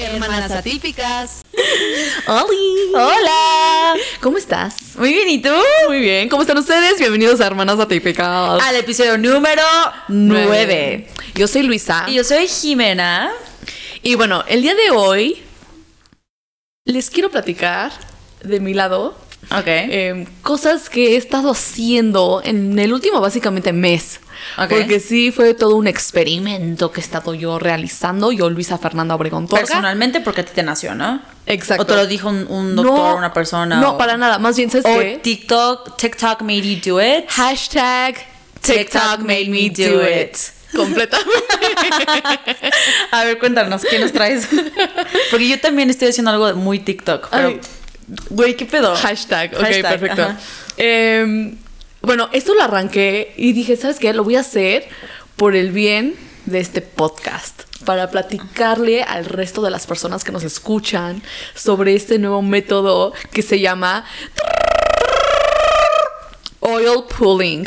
Hermanas atípicas. ¡Holi! Hola. ¿Cómo estás? Muy bien, ¿y tú? Muy bien. ¿Cómo están ustedes? Bienvenidos a Hermanas Atípicas. Al episodio número 9. Yo soy Luisa. Y yo soy Jimena. Y bueno, el día de hoy les quiero platicar de mi lado Ok. eh, cosas que he estado haciendo en el último básicamente mes. Ok. Porque sí fue todo un experimento que he estado yo realizando. Yo, Luisa Fernanda Obregón Torga. Personalmente, porque a ti te nació, ¿no? Exacto. O te lo dijo un, un doctor, No, una persona. No, o- para nada. Más bien, ¿sabes O qué? TikTok, TikTok made you do it. Hashtag TikTok made me do it. Completamente. A ver, cuéntanos, ¿qué nos traes? Porque yo también estoy haciendo algo muy TikTok. Pero, Ay. Güey, ¿qué pedo? Hashtag, ok, Hashtag, perfecto. Em, bueno, esto lo arranqué y dije, ¿sabes qué? Lo voy a hacer por el bien de este podcast. Para platicarle al resto de las personas que nos escuchan sobre este nuevo método que se llama oil pulling.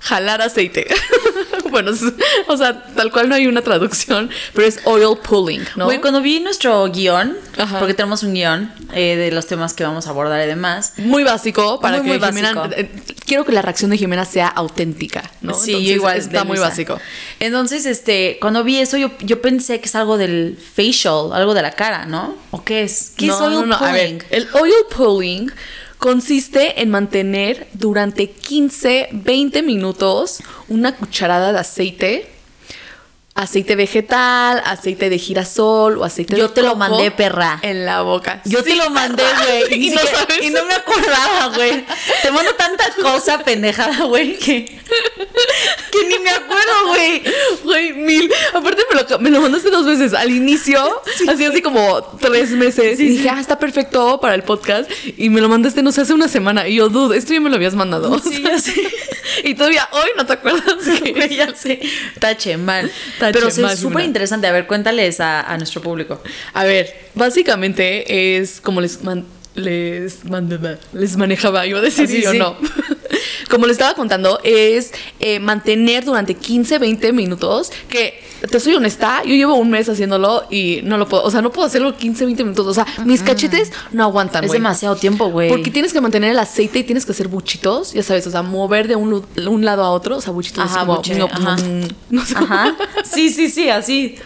Jalar aceite. bueno, es- o sea, tal cual no hay una traducción, pero es oil pulling, ¿no? Güey, cuando vi nuestro guion, Ajá. porque tenemos un guion eh, de los temas que vamos a abordar y demás. Muy básico para Muy, que muy Jimena. básico. eh, quiero que la reacción de Jimena sea auténtica, ¿no? Sí, Entonces, igual. Está muy básico. Entonces, este, cuando vi eso, yo, yo pensé que es algo del facial, algo de la cara, ¿no? ¿O qué es? ¿Qué es No, oil no, no, a ver, pulling? el oil pulling consiste en mantener durante 15, 20 minutos una cucharada de aceite. Aceite vegetal, aceite de girasol o aceite Yo de te lo mandé, perra. En la boca. Yo Sí, te lo mandé, güey. Y no. Y me acordaba, güey. Te mando tanta cosa pendejada, güey, que, que ni me acuerdo, güey. Güey, mil. Aparte me lo, me lo mandaste dos veces. Al inicio, así así como tres meses. y dije, ah, está perfecto para el podcast. Y me lo mandaste, no sé, hace una semana. Y yo, dude, esto ya me lo habías mandado. Sí, ya sé. y todavía hoy no te acuerdas que Güey, ya sé. Tache, mal. Pero es súper interesante. A ver, cuéntales a, a nuestro público. A ver, básicamente es como les man- les mandaba, les manejaba, iba a decir sí, sí o sí. no. como les estaba contando, es eh, mantener durante 15, 20 minutos, que te soy honesta, yo llevo un mes haciéndolo y no lo puedo, o sea, no puedo hacerlo 15, 20 minutos, o sea, mis cachetes no aguantan, Es güey. demasiado tiempo, güey. Porque tienes que mantener el aceite y tienes que hacer buchitos, ya sabes, o sea, mover de un, un lado a otro, o sea, buchitos Ajá, como, buche, ajá. no sé Ajá. Sí, sí, sí, así.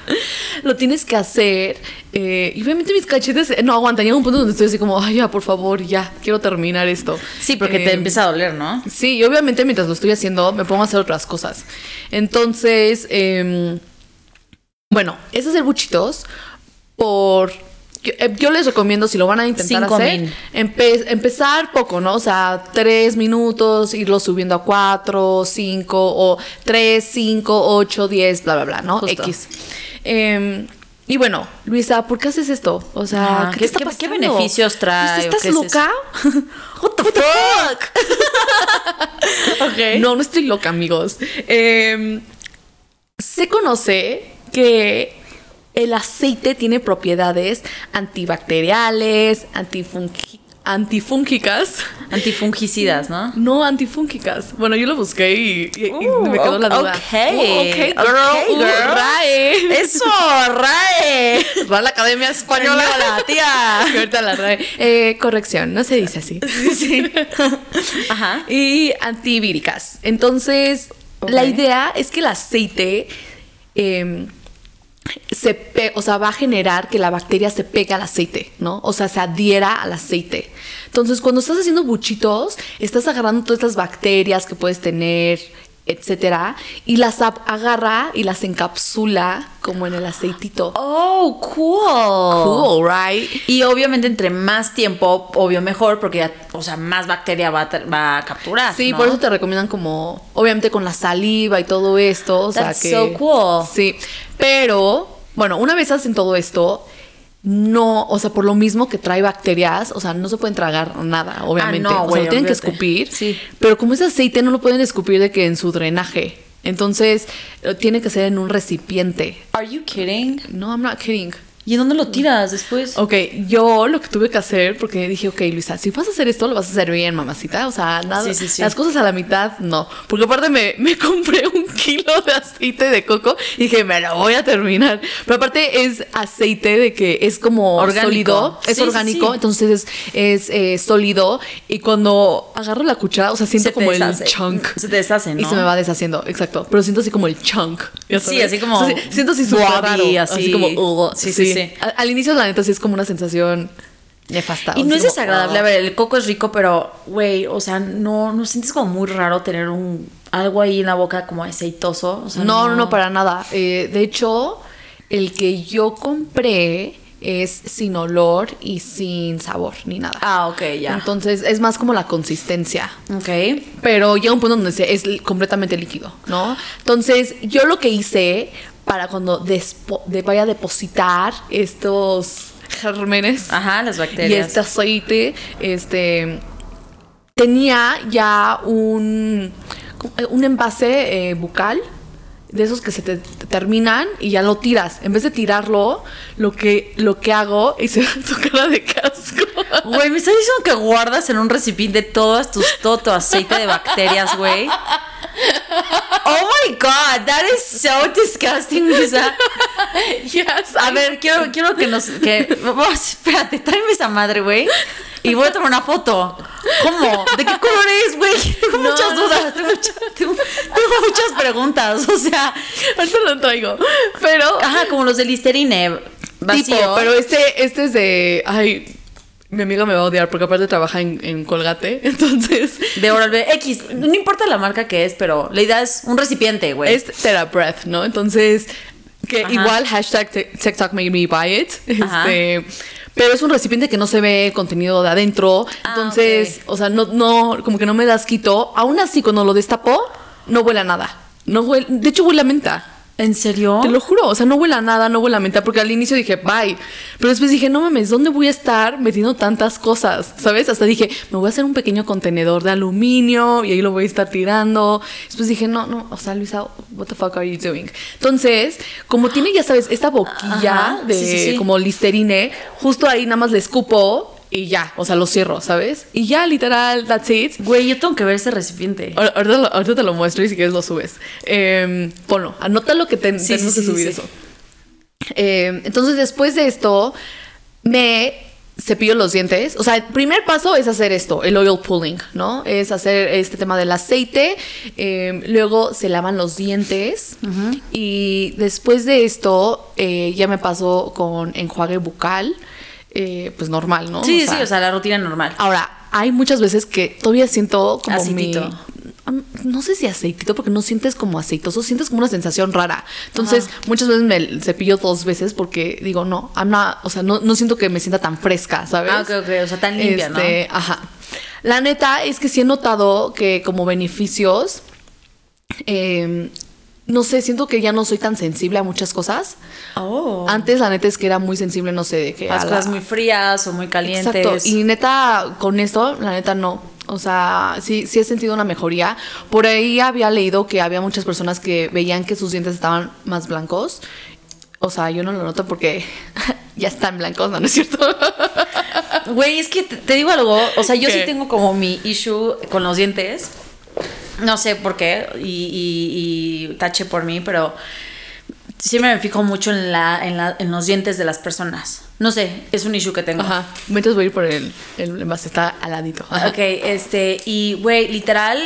lo tienes que hacer. eh, y obviamente mis cachetes eh, no aguantan. Llega un punto donde estoy así como, ay, ya, por favor, ya, quiero terminar esto. Sí, porque Eh, te empieza a doler, ¿no? Sí, y obviamente mientras lo estoy haciendo me pongo a hacer otras cosas. Entonces, em, bueno, es hacer buchitos por... Yo, eh, yo les recomiendo, si lo van a intentar Cinco hacer, empe- empezar poco, ¿no? O sea, tres minutos, irlo subiendo a cuatro, cinco, o tres, cinco, ocho, diez, bla, bla, bla, ¿no? Justo. X. Em, y bueno, Luisa, ¿por qué haces esto? O sea, Ajá, ¿qué, beneficios trae ¿Estás es loca? What the fuck? ok. No, no estoy loca, amigos. Eh, se conoce que el aceite tiene propiedades antibacteriales, antifungi- antifúngicas. Antifungicidas, ¿no? No antifúngicas. Bueno, yo lo busqué y, y- y Uh, me quedó la duda. ok. Uh, ok, girl. Ok, Uh, girl. RAE. Eso, RAE. Va a la Academia Española. Española, tía. Que ahorita la RAE. Eh, corrección, no se dice así. Sí, sí. Ajá. y antivíricas. Entonces, La idea es que el aceite em, se pe- o sea, va a generar que la bacteria se pegue al aceite, ¿no? O sea, se adhiera al aceite. Entonces, cuando estás haciendo buchitos, estás agarrando todas estas bacterias que puedes tener, etcétera, y las agarra y las encapsula como en el aceitito. Oh, cool. Cool, right? Y obviamente entre más tiempo, obvio mejor, porque ya, o sea, más bacteria va a, va a capturar. Sí, ¿no? por eso te recomiendan como, obviamente con la saliva y todo esto. O That's sea que. so cool. Sí. Pero, bueno, una vez hacen todo esto, no, o sea, por lo mismo que trae bacterias, o sea, no se pueden tragar nada, obviamente. Ah, no, o sea, lo tienen que escupir. Sí. Pero como es aceite, no lo pueden escupir de que en su drenaje. Entonces, eh, tiene que ser en un recipiente. Are you kidding? No, I'm not kidding. ¿Y en dónde lo tiras después? Ok, yo lo que tuve que hacer, porque dije, ok, Luisa, si vas a hacer esto, lo vas a hacer bien, mamacita. O sea, nada, Sí, sí, sí. las cosas a la mitad, no. Porque aparte me, me compré un kilo de aceite de coco y dije, me lo voy a terminar. Pero aparte es aceite de que es como Orgánico. sólido, es orgánico, entonces es, es, eh, sólido. Y cuando agarro la cuchara, o sea, siento Se como el chunk. Se te deshace, Y ¿no? se me va deshaciendo, exacto. Pero siento así como el chunk. ¿ya Sí, así como O sea, siento así raro. Así, así. como, "Ugh", Sí, sí. Al, al inicio, la neta, sí es como una sensación nefasta. Y no es como, desagradable. "Ugh". A ver, el coco es rico, pero, güey, o sea, no, no sientes como muy raro tener un algo ahí en la boca como aceitoso. O sea, No, no, no, para nada. Eh, de hecho, el que yo compré es sin olor y sin sabor ni nada. Ah, ok, ya. Entonces es más como la consistencia. ok. Pero llega un punto donde es completamente líquido, ¿no? Entonces, yo lo que hice para cuando despo- de- vaya a depositar estos gérmenes Ajá, las y bacterias. este aceite, este tenía ya un un envase eh, bucal de esos que se te, te terminan y ya lo tiras. En vez de tirarlo, lo que lo que hago y ve tu cara de casco. Güey, me estás diciendo que guardas en un recipiente todas tus, todo tu aceite de bacterias, güey. Oh my god, that is so disgusting, Lisa. yes, A ver, quiero, quiero que nos. Que, vamos, espérate, tráeme esa madre, güey. Y voy a tomar una foto. ¿Cómo? ¿De qué color es, güey? Tengo No, muchas no, dudas. Tengo, mucha- tengo- tengo muchas preguntas. O sea, ahorita lo traigo. Pero ajá, como los de Listerine. Vacío. tipo, pero este este es de ay mi amiga me va a odiar porque aparte trabaja en, en Colgate, entonces De Oral B. X. No importa la marca que es, pero la idea es un recipiente, güey. es TheraBreath, ¿no? Entonces, que Ajá. igual hashtag Tik- TikTok made me buy it. Ajá. Este, pero es un recipiente que no se ve contenido de adentro. Ah, entonces, o sea, no, no, como que no me das quito. Aún así, cuando lo destapó, no huele a nada. No huele, de hecho, huele a menta. ¿En serio? Te lo juro, o sea, no huele a nada, no huele a menta, porque al inicio dije, bye. Pero después dije, no mames, ¿dónde voy a estar metiendo tantas cosas? ¿Sabes? Hasta dije, me voy a hacer un pequeño contenedor de aluminio y ahí lo voy a estar tirando. Después dije, no, no, o sea, Luisa, what the fuck are you doing? Entonces, como tiene, ya sabes, esta boquilla Ajá, de sí, sí, sí. como listerine, justo ahí nada más le escupo y ya, o sea, lo cierro, ¿sabes? Y ya, literal, that's it. Güey, yo tengo que ver ese recipiente. Ahor- Ahorita, lo- ahorita te lo muestro y si quieres lo subes. Eh, ponlo, anota lo que ten- Sí, tenemos sí, que subir sí. eso. Eh, entonces, después de esto, me cepillo los dientes. O sea, el primer paso es hacer esto, el oil pulling, ¿no? Es hacer este tema del aceite. eh, luego se lavan los dientes. Y después de esto, eh, ya me paso con enjuague bucal. Eh, pues normal, ¿no? Sí, sí, o sea, la rutina normal. Ahora, hay muchas veces que todavía siento como Aceitito. mi... No sé si aceitito, porque no sientes como aceitoso, sientes como una sensación rara. Entonces, muchas veces me cepillo dos veces porque digo, no, I'm not- o sea, no, no siento que me sienta tan fresca, ¿sabes? Ah, ok, ok, o sea, tan limpia, ¿no? Este, Ajá. La neta es que sí he notado que como beneficios, eh, no sé, siento que ya no soy tan sensible a muchas cosas. Oh. Antes, la neta es que era muy sensible, no sé, de que... Las a la- cosas muy frías o muy calientes. Exacto. Y neta, con esto, la neta no. O sea, sí, sí he sentido una mejoría. Por ahí había leído que había muchas personas que veían que sus dientes estaban más blancos. O sea, yo no lo noto porque ya están blancos, ¿no? ¿No es cierto? Güey, es que te, te digo algo. O sea, yo ¿Qué? sí tengo como mi issue con los dientes. No sé por qué. Y, y- y tache por mí, pero siempre me fijo mucho en, la, en, la- en los dientes de las personas. No sé, es un issue que tengo. Ajá. Mientras voy a ir por el, el envase, está al ladito. Ajá. Ok, este, y güey, literal,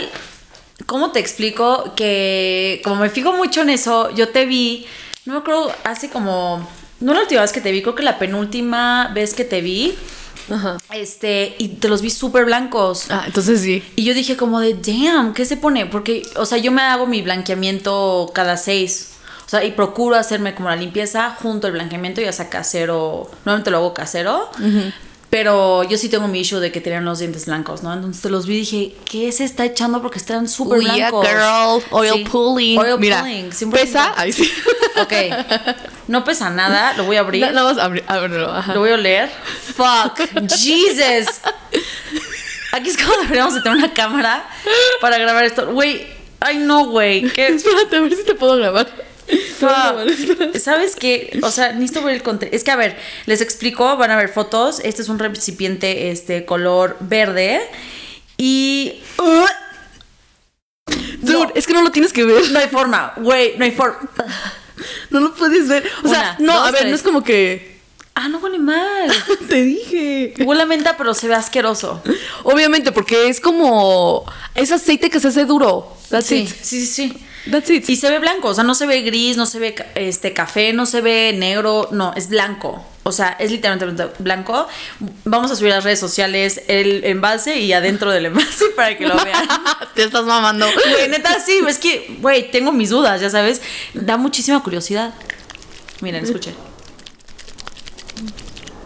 ¿cómo te explico? Que como me fijo mucho en eso, yo te vi, no me acuerdo, hace como, no la última vez que te vi, creo que la penúltima vez que te vi, Ajá. este, y te los vi súper blancos. Ah, entonces sí. Y yo dije como de, damn, ¿qué se pone? Porque, o sea, yo me hago mi blanqueamiento cada seis. O sea, y procuro hacerme como la limpieza junto al blanqueamiento, ya sea casero. Normalmente lo hago casero. Pero yo sí tengo mi issue de que tenían los dientes blancos, ¿no? Entonces te los vi y dije, ¿qué se está echando? Porque están súper Oh, yeah, blancos. girl. Oil Sí. pulling. Oil Mira, pulling. 100%. ¿Pesa? Ahí sí. Ok. No pesa nada, lo voy a abrir. No, no, vamos a abrir- ábrelo, ajá. Lo voy a oler. Fuck. Jesus. Aquí es como deberíamos de tener una cámara para grabar esto. Güey. Ay, no, güey. ¿Qué? Espérate, a ver si te puedo grabar. fuck. ¿Sabes qué? O sea, necesito ver el contexto. Es que, a ver, les explico, van a ver fotos. Este es un recipiente, este, color verde. Y... Dude, No. es que no lo tienes que ver. No hay forma, güey, no hay forma. No lo puedes ver. O sea, no, dos, a ver, tres. no es como que. Ah, no huele mal. Te dije. Huele a menta, pero se ve asqueroso. Obviamente, porque es como. Es aceite que se hace duro. That's Sí, it. sí, sí, sí. That's it. Y se ve blanco, o sea, no se ve gris, no se ve este café, no se ve negro, no, es blanco. O sea, es literalmente blanco. Vamos a subir a las redes sociales el envase y adentro del envase para que lo vean. Te estás mamando. Güey, neta, sí, es que, güey, tengo mis dudas, ya sabes. Da muchísima curiosidad. Miren, escuchen.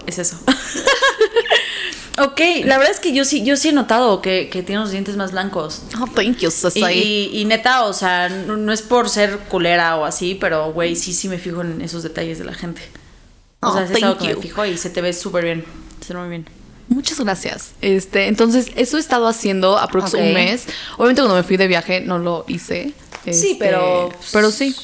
Es eso. ok, la verdad es que yo sí, yo sí he notado que, que tiene los dientes más blancos. Oh, thank you, Y, Sasai. y- y neta, o sea, no, no es por ser culera o así, pero güey, sí, sí me fijo en esos detalles de la gente. O Oh, sea, es algo que me fijo y se te ve súper bien. Se ve muy bien. Muchas gracias. Este, entonces, eso he estado haciendo aproximadamente un mes. Obviamente, cuando me fui de viaje no lo hice. Sí, Este, pero- Pero sí.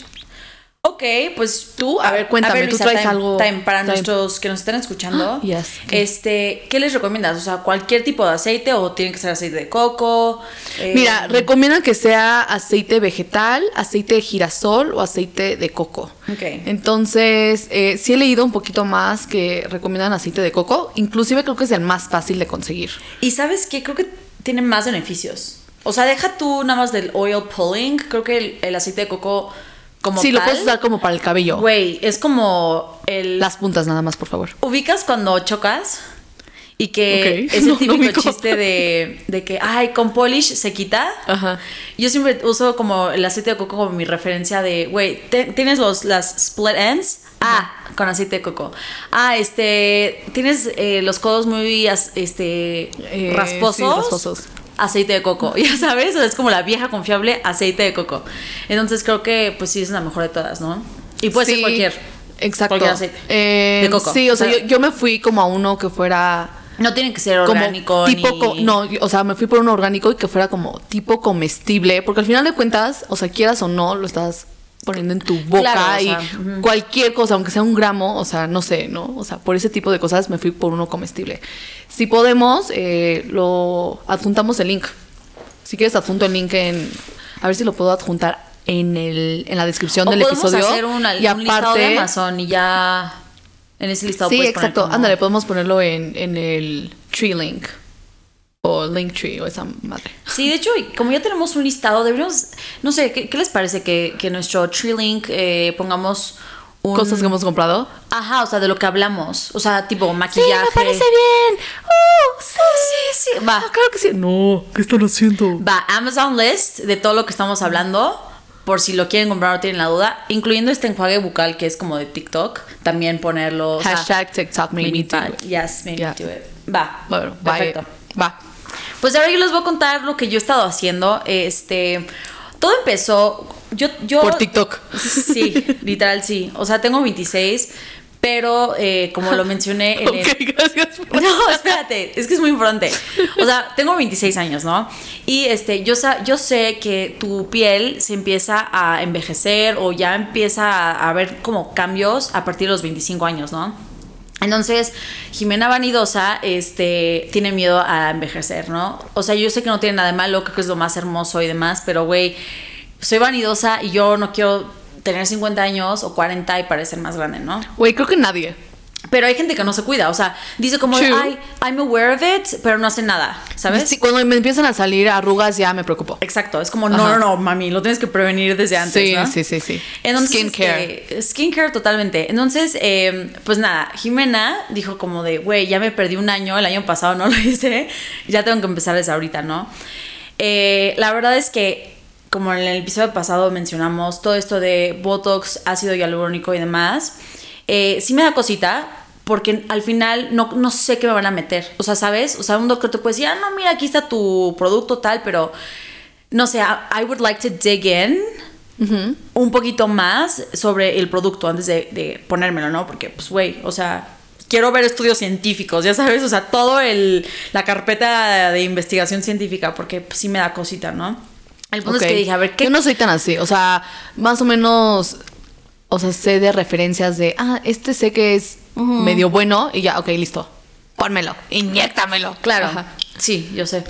Ok, pues tú, A ver, cuéntame, tú traes time- algo- time para time. nuestros que nos están escuchando. Yes. Este, ¿qué les recomiendas? O sea, cualquier tipo de aceite o tiene que ser aceite de coco. Eh, Mira, recomiendan que sea aceite vegetal, aceite de girasol o aceite de coco. Ok. Entonces, eh, sí he leído un poquito más que recomiendan aceite de coco. Inclusive creo que es el más fácil de conseguir. Y sabes qué, creo que tiene más beneficios. O sea, deja tú nada más del oil pulling. Creo que el, el aceite de coco como sí, lo puedes usar como para el cabello. Güey, es como el Las puntas nada más, por favor. ubicas cuando chocas y que Ok. es el no típico chiste de, de que ay con polish se quita. Ajá. Yo siempre uso como el aceite de coco como mi referencia de, güey, tienes los, las split ends. Ah, con aceite de coco. Ah, este, tienes eh, los codos muy este, Eh, rasposos. sí, rasposos. Aceite de coco, ya sabes, o sea, es como la vieja confiable aceite de coco. Entonces creo que pues sí es la mejor de todas, ¿no? Y puede ser cualquier. Exacto. cualquier aceite. Eh, De coco. Sí, o sea, yo, yo me fui como a uno que fuera No tiene que ser como orgánico tipo ni- co- no o sea me fui por uno orgánico y que fuera como tipo comestible porque al final de cuentas o sea quieras o no lo estás poniendo en tu boca Claro, o y cualquier cosa aunque sea un gramo o sea no sé no o sea por ese tipo de cosas me fui por uno comestible. Si podemos eh, lo adjuntamos el link. Si quieres adjunto el link en a ver si lo puedo adjuntar en el en la descripción O del episodio. hacer un, y un listado de Amazon y ya en ese listado sí exacto. ándale podemos ponerlo en, en el tree link o link tree o esa madre Sí, de hecho, como ya tenemos un listado, deberíamos, no sé, ¿qué, qué les parece que, que nuestro tree link eh, pongamos un... cosas que hemos comprado Ajá, o sea, de lo que hablamos. O sea, tipo maquillaje. bien. Uh, sí, Sí, sí, va. Ah, claro que sí. No, ¿qué están haciendo? Va, Amazon List de todo lo que estamos hablando. Por si lo quieren comprar o tienen la duda. Incluyendo este enjuague bucal que es como de TikTok. También ponerlo. o sea, Hashtag TikTok made me do buy- it. Yes, made Yeah. me do it. Va. Bueno, perfecto. va. Pues ahora yo les voy a contar lo que yo he estado haciendo. Este. Todo empezó. Yo. yo Por TikTok. Sí, literal sí. O sea, tengo 26. Pero eh, como lo mencioné en el. Gracias. por- No, espérate, es que es muy importante. O sea, tengo 26 años, ¿no? Y este, yo, sa- yo sé que tu piel se empieza a envejecer o ya empieza a, ver como cambios a partir de los 25 años, ¿no? Entonces, Jimena Vanidosa este, tiene miedo a envejecer, ¿no? O sea, yo sé que no tiene nada de malo, creo que es lo más hermoso y demás, pero güey, soy vanidosa y yo no quiero tener 50 años o 40 y parecer más grande, ¿no? Güey, creo que nadie. Pero hay gente que no se cuida, o sea, dice como, de, ay, I'm aware of it, pero no hace nada, ¿sabes? Sí, cuando me empiezan a salir arrugas ya me preocupo. Exacto, es como, no, Ajá. no, no, mami, lo tienes que prevenir desde antes, Sí, ¿no? sí, sí, sí. Entonces, Skincare. este, skincare totalmente. Entonces, eh, pues nada, Jimena dijo como de, güey, ya me perdí un año, el año pasado no lo hice, ya tengo que empezar desde ahorita, ¿no? Eh, la verdad es que, como en el episodio pasado mencionamos, todo esto de Botox, ácido hialurónico y demás, eh, sí me da cosita. Porque al final no, no sé qué me van a meter. O sea, ¿sabes? O sea, un doctor te puede decir, ah, no, mira, aquí está tu producto tal, pero no sé, I I would like to dig in un poquito más sobre el producto antes de, de ponérmelo, ¿no? Porque, pues, güey, o sea, quiero ver estudios científicos, ya sabes, o sea, todo el, la carpeta de investigación científica, porque pues, sí me da cosita, ¿no? El punto es que dije, a ver, ¿qué Yo no soy tan así. O sea, más o menos o sea, sé de referencias de, ah, este sé que es medio bueno y ya, ok, listo. Pónmelo, inyéctamelo. Claro. Ajá. Sí, yo sé.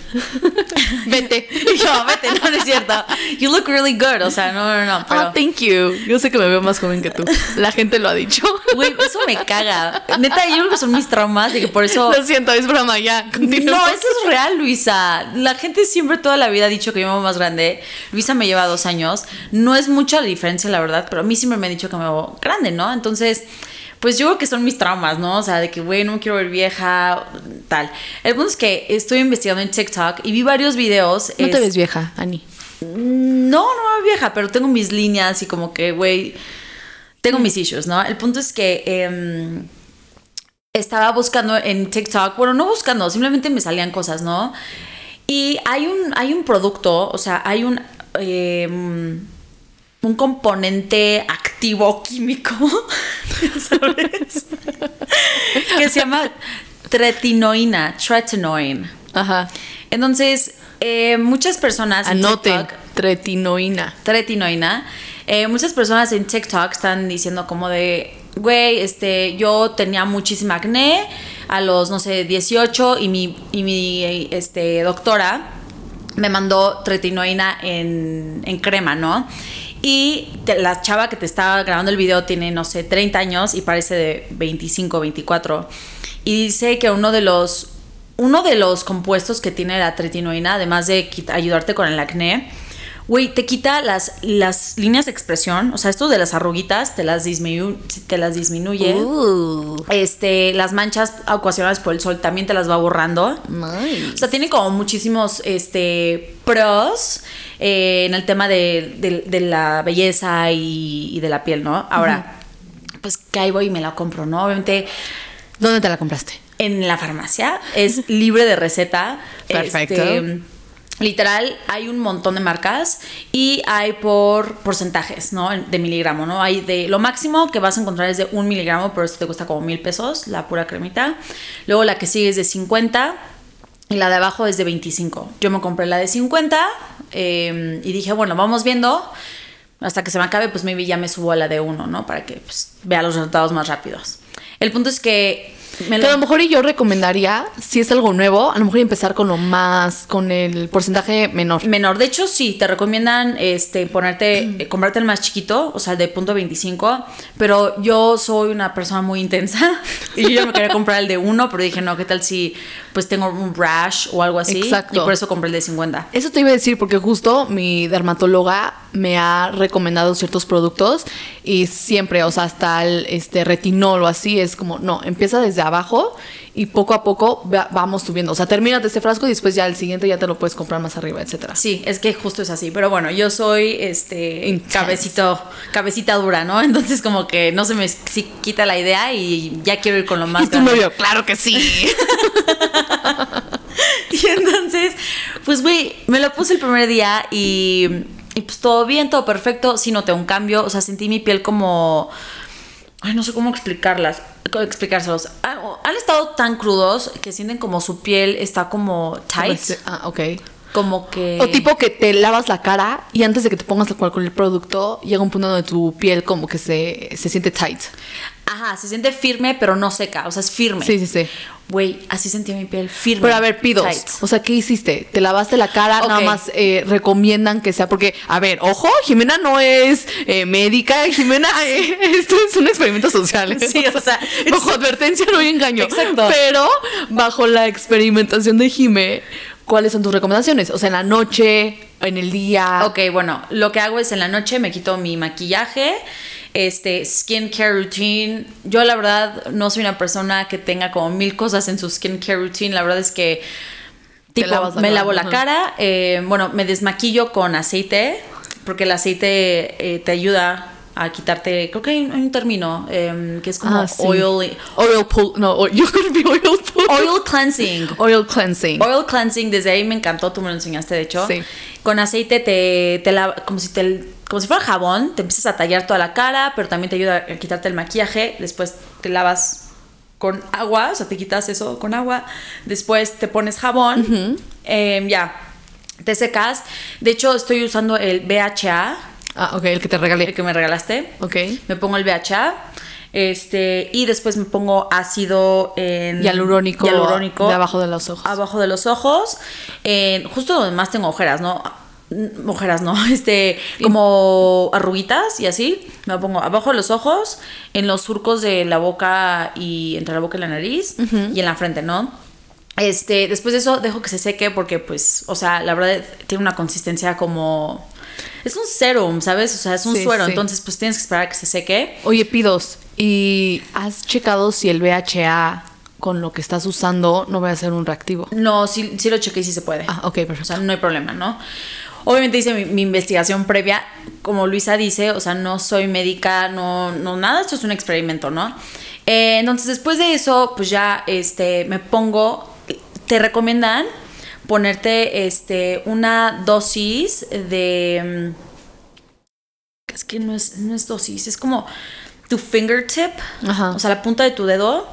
Vete. Yo, vete, no, no es cierto. You look really good. O sea, no, no, no. Pero, Ah, thank you. Yo sé que me veo más joven que tú. La gente lo ha dicho. güey, eso me caga. Neta, yo creo que son mis traumas y que por eso. Lo siento, es broma, ya. No, eso es real, Luisa. La gente siempre toda la vida ha dicho que yo me veo más grande. Luisa me lleva dos años. No es mucha la diferencia, la verdad, pero a mí siempre me han dicho que me veo grande, ¿no? Entonces, pues yo creo que son mis traumas, ¿no? O sea, de que, güey, no me quiero ver vieja, tal. El punto es que estoy investigando en TikTok y vi varios videos. No te es- ves vieja, Ani. no, no me veo vieja, pero tengo mis líneas y como que, güey, tengo mis issues, ¿no? El punto es que em, estaba buscando en TikTok, bueno, no buscando, simplemente me salían cosas, ¿no? Y hay un, hay un producto, o sea, hay un, em, un componente activo químico, ¿sabes? que se llama tretinoína, tretinoin. Ajá. Entonces, eh, muchas personas en Anoten. TikTok, Tretinoína. tretinoína, eh, muchas personas en TikTok están diciendo como de, güey, este, yo tenía muchísima acné a los, no sé, 18 y mi, y mi este, doctora me mandó tretinoína en, en crema, ¿no? Y la chava que te estaba grabando el video tiene, no sé, 30 años y parece de 25, 24. Y dice que uno de los, uno de los compuestos que tiene la tretinoína, además de ayudarte con el acné, güey, te quita las, las líneas de expresión. O sea, esto de las arruguitas te las, disminu- te las disminuye. Uh, Este, las manchas ocasionadas por el sol también te las va borrando. nice. O sea, tiene como muchísimos este, pros eh, en el tema de, de- de la belleza y, y de la piel, ¿no? Ahora, pues que ahí voy y me la compro, ¿no? Obviamente ¿Dónde te la compraste? en la farmacia es libre de receta. Perfecto. Este, literal, hay un montón de marcas y hay por porcentajes, ¿no? De miligramo, ¿no? Hay de lo máximo que vas a encontrar es de un miligramo, pero esto te cuesta como mil pesos, la pura cremita. Luego la que sigue es de 50 y la de abajo es de 25. Yo me compré la de 50 eh, y dije, bueno, vamos viendo. Hasta que se me acabe, pues maybe ya me subo a la de 1, ¿no? Para que pues, vea los resultados más rápidos. El punto es que... me lo- a lo mejor yo recomendaría, si es algo nuevo, a lo mejor empezar con lo más, con el porcentaje menor. Menor. De hecho, sí, te recomiendan este, ponerte, eh, comprarte el más chiquito, o sea, de punto 25. Pero yo soy una persona muy intensa y yo ya me quería comprar el de uno, pero dije, no, ¿qué tal si pues tengo un rash o algo así? Exacto. Y por eso compré el de 50. Eso te iba a decir porque justo mi dermatóloga me ha recomendado ciertos productos y siempre, o sea, hasta el este retinol o así es como, no, empieza desde abajo y poco a poco va- vamos subiendo. O sea, termina este frasco y después ya el siguiente ya te lo puedes comprar más arriba, etcétera. Sí, es que justo es así. Pero bueno, yo soy este Intense. cabecito, cabecita dura, ¿no? Entonces como que no se me quita la idea y ya quiero ir con lo más Y tu grande. novio, claro que sí. Y entonces, pues güey, me lo puse el primer día y, y pues todo bien, todo perfecto. Sí noté un cambio, o sea, sentí mi piel como... Ay, no sé cómo explicarlas, cómo explicárselos. Ah, Han estado tan crudos que sienten como su piel está como tight, ah, ok. como que... O tipo que te lavas la cara y antes de que te pongas cualquier producto, llega un punto donde tu piel como que se, se siente tight. Ajá, se siente firme, pero no seca, o sea, es firme. Sí, sí, sí. Güey, así sentí mi piel firme. Pero a ver, pidos. tight. O sea, ¿qué hiciste? ¿Te lavaste la cara? Nada más eh, recomiendan que sea. Porque, a ver, ojo, Jimena no es eh, médica. Jimena, eh, esto es un experimento social. ¿eh? Sí, o sea, bajo advertencia no hay engaño. Exacto. Pero bajo la experimentación de Jime, ¿cuáles son tus recomendaciones? O sea, en la noche, en el día. Ok, bueno, lo que hago es en la noche me quito mi maquillaje, este, skincare routine. Yo la verdad no soy una persona que tenga como mil cosas en su skincare routine. La verdad es que tipo, la me lavo la cara, eh, bueno, me desmaquillo con aceite, porque el aceite eh, te ayuda a quitarte, creo que hay un, hay un término em, que es como Ah, sí. oil, Oil pull. No, o- you're gonna be oil pull. oil cleansing. Oil cleansing. Oil cleansing, desde ahí me encantó, tú me lo enseñaste de hecho. Sí. Con aceite te, te lava- como si te, como si fuera jabón, te empiezas a tallar toda la cara, pero también te ayuda a quitarte el maquillaje, después te lavas con agua, o sea, te quitas eso con agua, después te pones jabón, em, ya, te secas. De hecho, estoy usando el BHA. Ah, ok, el que te regalé. el que me regalaste. Ok. Me pongo el BHA. Este, y después me pongo ácido en Hialurónico, hialurónico de abajo de los ojos. abajo de los ojos, en- justo donde más tengo ojeras, ¿no? Ojeras, ¿no? Este, como arruguitas y así. Me lo pongo abajo de los ojos, en los surcos de la boca y entre la boca y la nariz y en la frente, ¿no? Este, después de eso dejo que se seque porque, pues, o sea, la verdad tiene una consistencia como. Es un serum, ¿sabes? O sea, es un Sí, suero, sí. entonces, pues tienes que esperar a que se seque. Oye, Pidos, ¿y has checado si el BHA con lo que estás usando no va a ser un reactivo? No, sí, sí lo chequé y sí se puede. Ah, ok, perfecto. O sea, no hay problema, ¿no? Obviamente hice mi, mi investigación previa, como Luisa dice, o sea, no soy médica, no, no nada, esto es un experimento, ¿no? Eh, entonces, después de eso, pues ya este, me pongo, te recomiendan ponerte este, una dosis de... mm, Es que no es, no es dosis, es como tu fingertip, Ajá. o sea, la punta de tu dedo,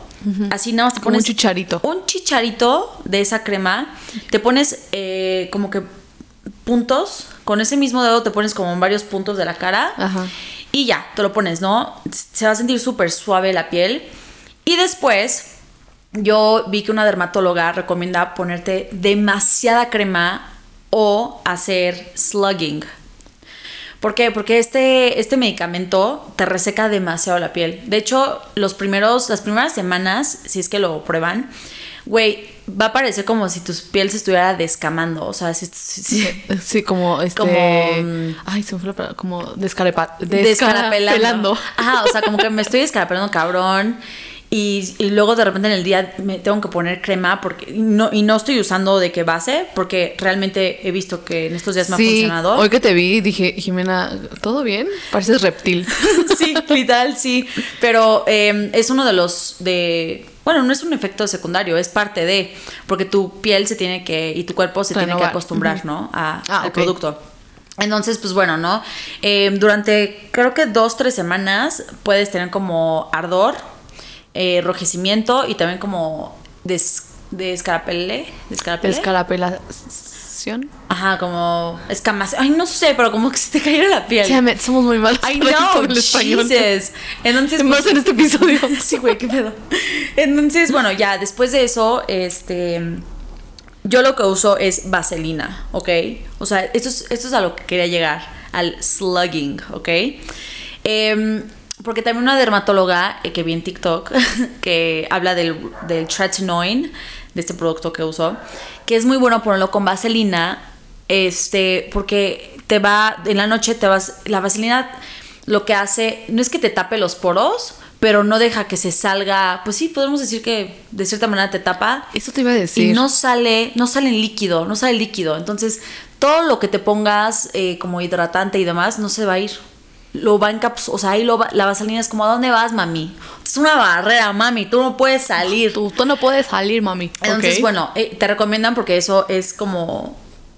así nada más te Como un pones chicharito. un chicharito de esa crema, te pones eh, como que puntos, con ese mismo dedo te pones como en varios puntos de la cara Ajá. y ya, te lo pones, ¿no? Se va a sentir súper suave la piel. Y después, yo vi que una dermatóloga recomienda ponerte demasiada crema o hacer slugging. ¿Por qué? Porque este, este medicamento te reseca demasiado la piel. De hecho, los primeros, las primeras semanas, si es que lo prueban, güey, va a parecer como si tu piel se estuviera descamando. O sea, si, Sí, como este. Como, mm, Ay, se me fue la palabra. Como descarepa, descarapelando. Ajá, o sea, como que me estoy descarapelando cabrón. Y, y luego de repente en el día me tengo que poner crema porque no, y no estoy usando de qué base porque realmente he visto que en estos días me ha Sí, funcionado. hoy que te vi dije, Jimena, ¿todo bien? Pareces reptil. sí, literal, sí. Pero eh, es uno de los de. Bueno, no es un efecto secundario, es parte de. Porque tu piel se tiene que. y tu cuerpo se tiene que acostumbrar, ¿no? A, Ah, al producto. Entonces, pues bueno, ¿no? Eh, durante creo que dos, tres semanas puedes tener como ardor, eh, enrojecimiento y también como des, descarapele. Descarapele. Ajá, como escamas. Ay, no sé, pero como que se te cayera la piel. Damn it, somos muy malos. I know, del español. Jesus. Entonces, Más pues, en este episodio. sí, güey, qué pedo. Entonces, bueno, ya después de eso, este. Yo lo que uso es vaselina, ¿ok? O sea, esto es, esto es a lo que quería llegar, al slugging, ¿ok? Em, porque también una dermatóloga eh, que vi en TikTok que habla del, del tretinoin, de este producto que uso, que es muy bueno ponerlo con vaselina, este, porque te va, en la noche te vas, la vaselina lo que hace, no es que te tape los poros, pero no deja que se salga, pues sí, podemos decir que de cierta manera te tapa Eso te iba a decir. y no sale, no sale en líquido, no sale líquido. Entonces, todo lo que te pongas eh, como hidratante y demás no se va a ir. Lo va encapsular, o sea, ahí lo va- la vaselina es como, ¿a dónde vas, mami? Es una barrera, mami, tú no puedes salir. Tú, tú no puedes salir, mami. Entonces, bueno, eh, te recomiendan porque eso es como,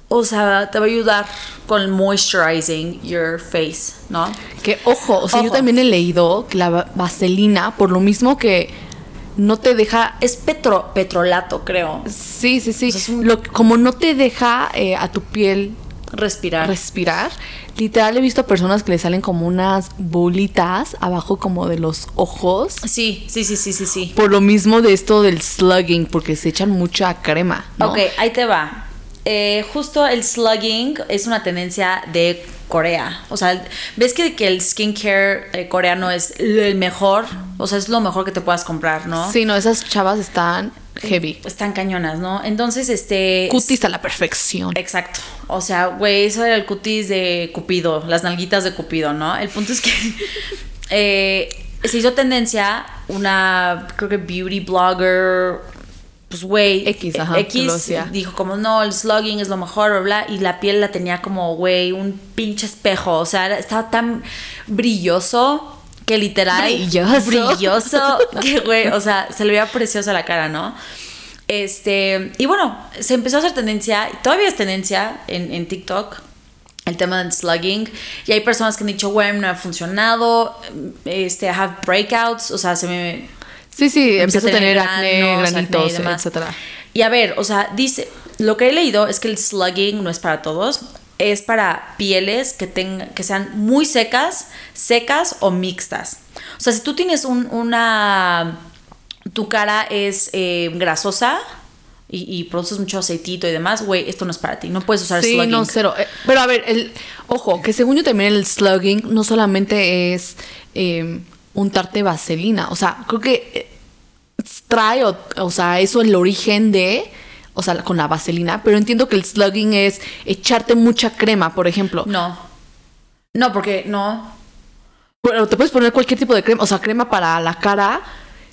o sea, te va a ayudar con moisturizing your face, ¿no? Que ojo, o sea, yo también he leído que la va- vaselina, por lo mismo que no te deja. Es petro, petrolato, creo. Sí, sí, sí. O sea, es un- Lo, como no te deja eh, a tu piel Respirar. respirar, literal he visto personas que le salen como unas bolitas abajo como de los ojos. sí, sí, sí, sí, sí, sí. Por lo mismo de esto del slugging, porque se echan mucha crema. ¿no? Ok, ahí te va. Eh, justo el slugging es una tendencia de Corea. O sea, ves que, que el skincare eh, coreano es el mejor. O sea, es lo mejor que te puedas comprar, ¿no? Sí, no, esas chavas están heavy. Están cañonas, ¿no? Entonces, este. Cutis a la perfección. Exacto. O sea, güey, eso era el cutis de Cupido, las nalguitas de Cupido, ¿no? El punto es que eh, se hizo tendencia una, creo que beauty blogger, pues güey, X, ajá, que lo X dijo como, no, el slugging es lo mejor, bla, bla, y la piel la tenía como, güey, un pinche espejo, o sea, estaba tan brilloso que literal... Brilloso. Brilloso, que güey, o sea, se le veía preciosa la cara, ¿no? Este, y bueno, se empezó a hacer tendencia, todavía es tendencia en, en TikTok, el tema del slugging. Y hay personas que han dicho, güey, no ha funcionado, este, I have breakouts, o sea, se me... Sí, sí, empieza a tener acné, granos, granitos, acné y demás. etcétera. Y a ver, o sea, dice, lo que he leído es que el slugging no es para todos. Es para pieles que, tengan, que sean muy secas, secas o mixtas. O sea, si tú tienes un- una... Tu cara es eh, grasosa y, y produces mucho aceitito y demás, güey, esto no es para ti. No puedes usar Sí, slugging. no, cero. Eh, Pero a ver, el, ojo, que según yo también el slugging no solamente es eh, untarte vaselina. O sea, creo que eh, trae, o, o sea, eso el origen de, o sea, con la vaselina. Pero entiendo que el slugging es echarte mucha crema, por ejemplo. No. No, porque no. Pero te puedes poner cualquier tipo de crema, o sea, crema para la cara,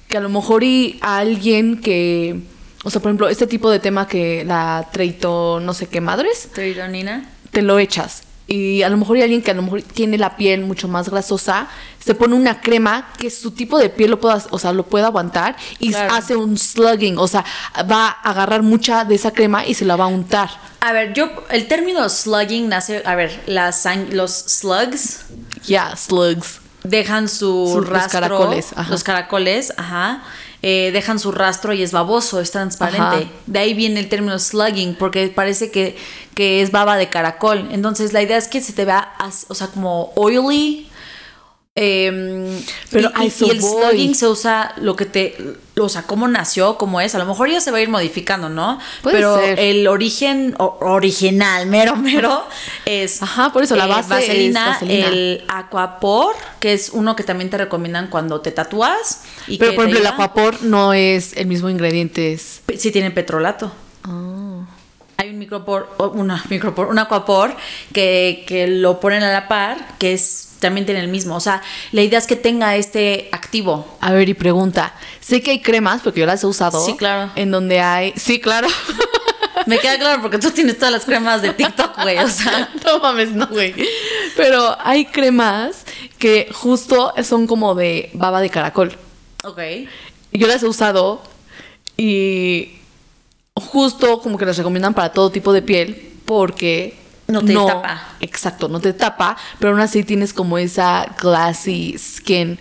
que a lo mejor y a alguien que, o sea, por ejemplo, este tipo de tema que la treito no sé qué madres, Tridonina. te lo echas. Y a lo mejor hay alguien que a lo mejor tiene la piel mucho más grasosa, se pone una crema que su tipo de piel lo pueda, o sea, lo pueda aguantar y Claro. hace un slugging, o sea, va a agarrar mucha de esa crema y se la va a untar. A ver, yo, el término slugging nace, a ver, las los slugs Ya, slugs. dejan su Sus- los rastro. caracoles, ajá. Los caracoles, ajá. Eh, dejan su rastro y es baboso, es transparente. Ajá. De ahí viene el término slugging, porque parece que, que es baba de caracol. Entonces la idea es que se te vea, as- o sea, como oily. Em, Pero y, el slugging se usa lo que te, o sea, cómo nació, cómo es. A lo mejor ya se va a ir modificando, ¿no? Puede Pero ser. el origen o- original, mero, mero, es Ajá, por eso la eh, base es vaselina, vaselina. el aquapor, que es uno que también te recomiendan cuando te tatúas. Y Pero que por ejemplo, el aquapor no es el mismo ingrediente. Es... Sí tiene petrolato. Hay un micropor, una micropor, un aquapor que, que lo ponen a la par, que es también tiene el mismo. O sea, la idea es que tenga este activo. A ver, y pregunta. Sé que hay cremas, porque yo las he usado. Sí, claro. En donde hay. Sí, claro. Me queda claro porque tú tienes todas las cremas de TikTok, güey. O sea, no mames, no, güey. Pero hay cremas que justo son como de baba de caracol. ok. Yo las he usado y justo como que las recomiendan para todo tipo de piel porque No te tapa. Exacto, no te tapa, pero aún así tienes como esa glassy skin.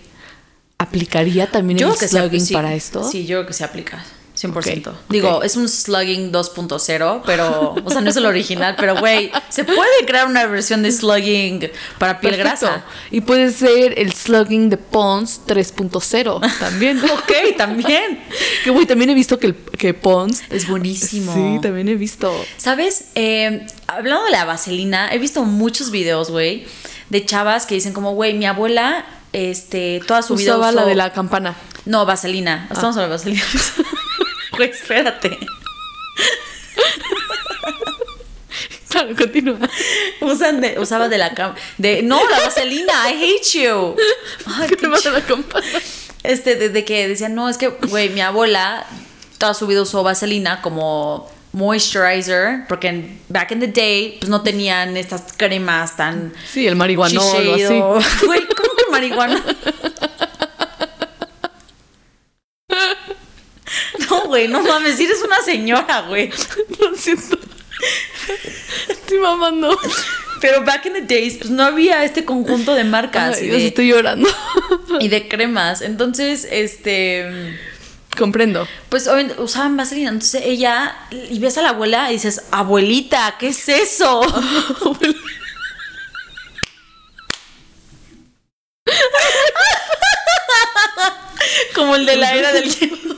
¿Aplicaría también Yo el se- sí, para esto? Sí, yo creo que se aplica. 100%. Ok, Digo, es un slugging 2.0, pero, o sea, no es el original, pero güey, se puede crear una versión de slugging para piel Perfecto. grasa. Y puede ser el slugging de Pons 3.0 también. Ok, también. que güey, también he visto que, el, que Pons Es buenísimo. Sí, también he visto. ¿Sabes? Eh, hablando de la vaselina, he visto muchos videos, güey, de chavas que dicen como, güey, mi abuela, este, toda su vida Usaba usó... la de la campana. No, vaselina. Estamos hablando de vaselina. Güey, espérate. Claro, continúa. Usan de, usaba de la cama. De, no, la vaselina, I hate you. Ay, ¿Qué te pasa la? Este, desde que decían, no, es que, güey, mi abuela toda su vida usó vaselina como moisturizer, porque en- back in the day, pues no tenían estas cremas tan Sí, el marihuanol o así. Güey, ¿cómo que marihuana? No, güey, no mames, eres una señora, güey. Lo siento. Estoy mamando. Pero back in the days, pues no había este conjunto de marcas Ay, y, de, estoy llorando. y de cremas. Entonces, este. Comprendo. Pues obviamente, usaban vaselina. Entonces ella. Y ves a la abuela y dices, abuelita, ¿qué es eso? Como el de la era del hielo.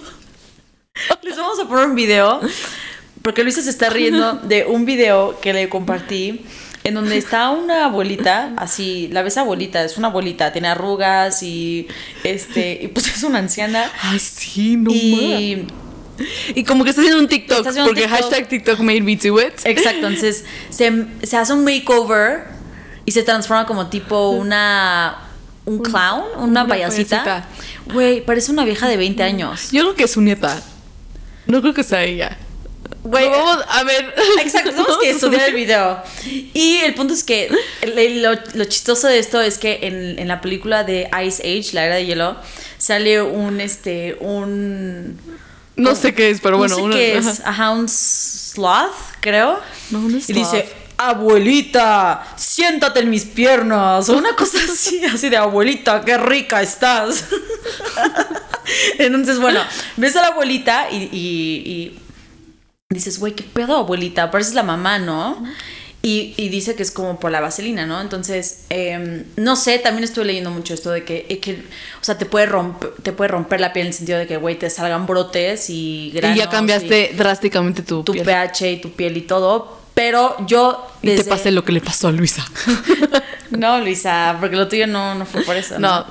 Les vamos a poner un video. Porque Luisa se está riendo de un video que le compartí. En donde está una abuelita, así, la ves abuelita, es una abuelita, tiene arrugas y este, y pues es una anciana. Ah, sí, no y Y como que está haciendo un TikTok. Un porque TikTok. hashtag TikTok made me do it. Exacto, entonces se, se hace un makeover y se transforma como tipo una. Un clown, una, una payasita. Güey, parece una vieja de 20 años. Yo creo que es su nieta. No creo que sea ella. Güey, vamos a ver. Exacto, tenemos que estudiar el video. Y el punto es que lo, lo chistoso de esto es que en, en la película de Ice Age, la era de hielo, sale un este un No sé qué es, pero bueno. no sé una- qué es, ajá. ajá, un sloth, creo. No, un Y sloth. dice, abuelita, siéntate en mis piernas. O una cosa así, así de abuelita, qué rica estás. Entonces, bueno, ves a la abuelita y, y- y dices, güey, qué pedo, abuelita, pareces la mamá, ¿no? Y, y dice que es como por la vaselina, ¿no? Entonces, em, no sé, también estuve leyendo mucho esto de que, eh, que, o sea, te puede, romper, te puede romper la piel en el sentido de que, güey, te salgan brotes y granos. y ya cambiaste drásticamente tu, tu piel. pH y tu piel y todo. Pero yo. Y te pasé lo que le pasó a Luisa. No, Luisa, porque lo tuyo no, no fue por eso. ¿no? no,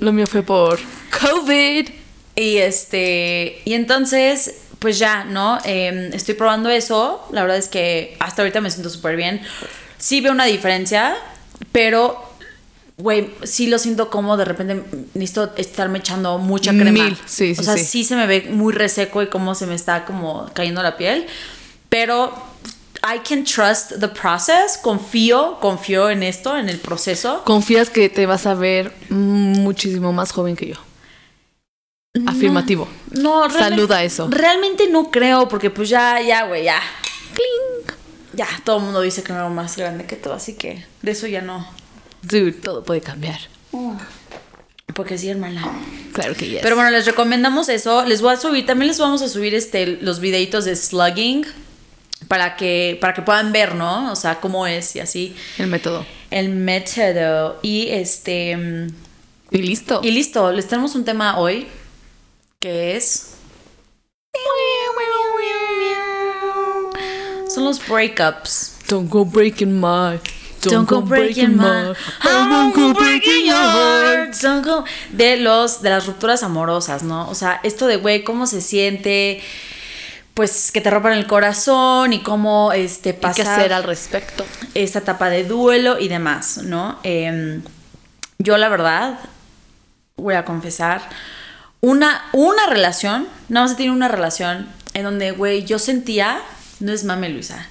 lo mío fue por COVID. Y este, y entonces, pues ya, ¿no? Eh, estoy probando eso. La verdad es que hasta ahorita me siento súper bien. Sí veo una diferencia, pero, güey, sí lo siento como de repente necesito estarme echando mucha crema. Mil, sí, sí, O sea, sí. sí se me ve muy reseco y cómo se me está como cayendo la piel. Pero I can trust the process. Confío, confío en esto, en el proceso. Confías que te vas a ver muchísimo más joven que yo. Afirmativo. No, realmente- Saluda eso. Realmente no creo, porque pues ya, ya, güey, ya. Cling. Ya, todo el mundo dice que me veo más grande que tú, así que de eso ya no. Dude, todo puede cambiar. Porque sí, hermana. Claro que yes. Pero bueno, les recomendamos eso. Les voy a subir, también les vamos a subir este, los videitos de slugging para que, para que puedan ver, ¿no? O sea, cómo es y así. El método. El método. Y este. mm, Y listo. Y listo, les tenemos un tema hoy que es. Son los breakups. Don't go breaking my. Don't go breaking my I won't go breaking your heart. Don't go- De los de las rupturas amorosas, ¿no? O sea, esto de güey, cómo se siente, pues que te rompan el corazón y cómo este ¿Y qué pasar hacer al respecto? esta etapa de duelo y demás, ¿no? Em, yo la verdad voy a confesar una una relación, nada más tenido una relación en donde, güey, yo sentía, no es mame Luisa,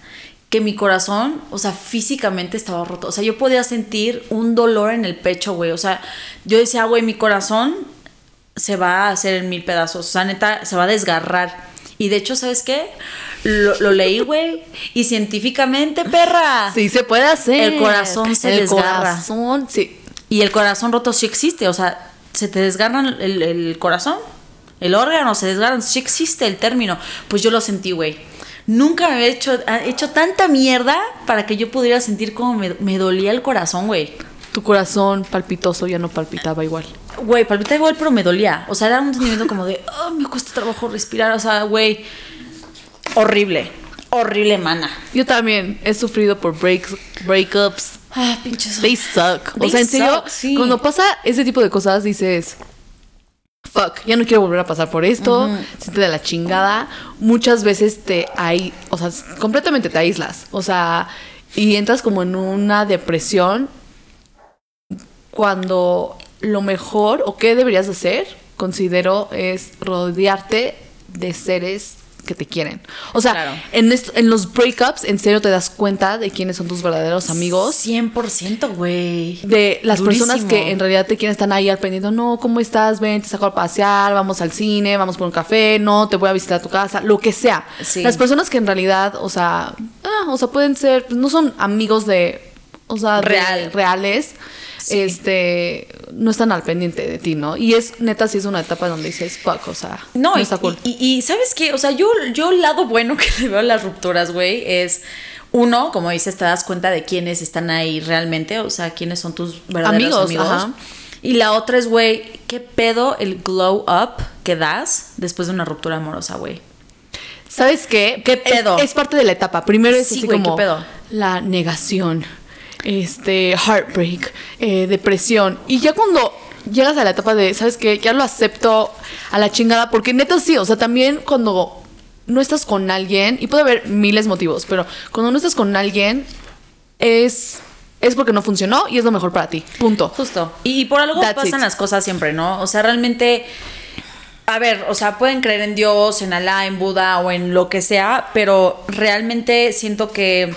que mi corazón, o sea, físicamente estaba roto. O sea, yo podía sentir un dolor en el pecho, güey. O sea, yo decía, güey, mi corazón se va a hacer en mil pedazos. O sea, neta, se va a desgarrar. Y de hecho, ¿sabes qué? Lo, lo leí, güey. Y científicamente, perra. Sí, se puede hacer. El corazón se el desgarra. corazón, sí. Y el corazón roto sí existe. O sea, se te desgarra el, el corazón. El órgano se desgarra. Sí existe el término. Pues yo lo sentí, güey. Nunca me había hecho, hecho tanta mierda para que yo pudiera sentir como me, me dolía el corazón, güey. Tu corazón palpitoso ya no palpitaba igual. Güey, palpitaba igual, pero me dolía. O sea, era un sentimiento como de, oh, me cuesta trabajo respirar. O sea, güey, horrible. Horrible, mana. Yo también he sufrido por breaks, breakups. Ah, pinches. They suck. They o sea, en serio, suck, sí. cuando pasa ese tipo de cosas, dices, fuck, ya no quiero volver a pasar por esto, siente de la chingada. Muchas veces te hay, o sea, completamente te aíslas. O sea, y entras como en una depresión cuando lo mejor o qué deberías hacer, considero, es rodearte de seres que te quieren. O sea, Claro. en, esto- en los breakups, en serio te das cuenta de quiénes son tus verdaderos amigos 100%, güey. de las Durísimo. personas que en realidad te quieren están ahí al pendiente, no, ¿cómo estás? Ven, te saco a pasear, vamos al cine, vamos por un café, no, te voy a visitar a tu casa, lo que sea. Sí. Las personas que en realidad, o sea, ah, o sea, pueden ser, no son amigos de, o sea, de- reales, Sí. este, no están al pendiente de ti, ¿no? Y es, neta, sí es una etapa donde dices, fuck, o sea, No, y, está cool. y, y- y ¿sabes qué? O sea, yo, yo el lado bueno que le veo a las rupturas, güey, es uno, como dices, te das cuenta de quiénes están ahí realmente, o sea, quiénes son tus verdaderos Amigos, amigos. ajá. Y la otra es, güey, ¿qué pedo el glow up que das después de una ruptura amorosa, güey? ¿Sabes qué? ¿Qué pedo? Es, parte de la etapa. Primero es Sí, así como ¿qué pedo? la negación, este, heartbreak, eh, depresión. Y ya cuando llegas a la etapa de, ¿sabes qué? Ya lo acepto a la chingada. Porque neta sí, o sea, también cuando no estás con alguien, y puede haber miles de motivos, pero cuando no estás con alguien, es, es porque no funcionó y es lo mejor para ti. Punto. Justo. Y, por algo That's pasan it. las cosas siempre, ¿no? O sea, realmente. A ver, o sea, pueden creer en Dios, en Alá, en Buda o en lo que sea, pero realmente siento que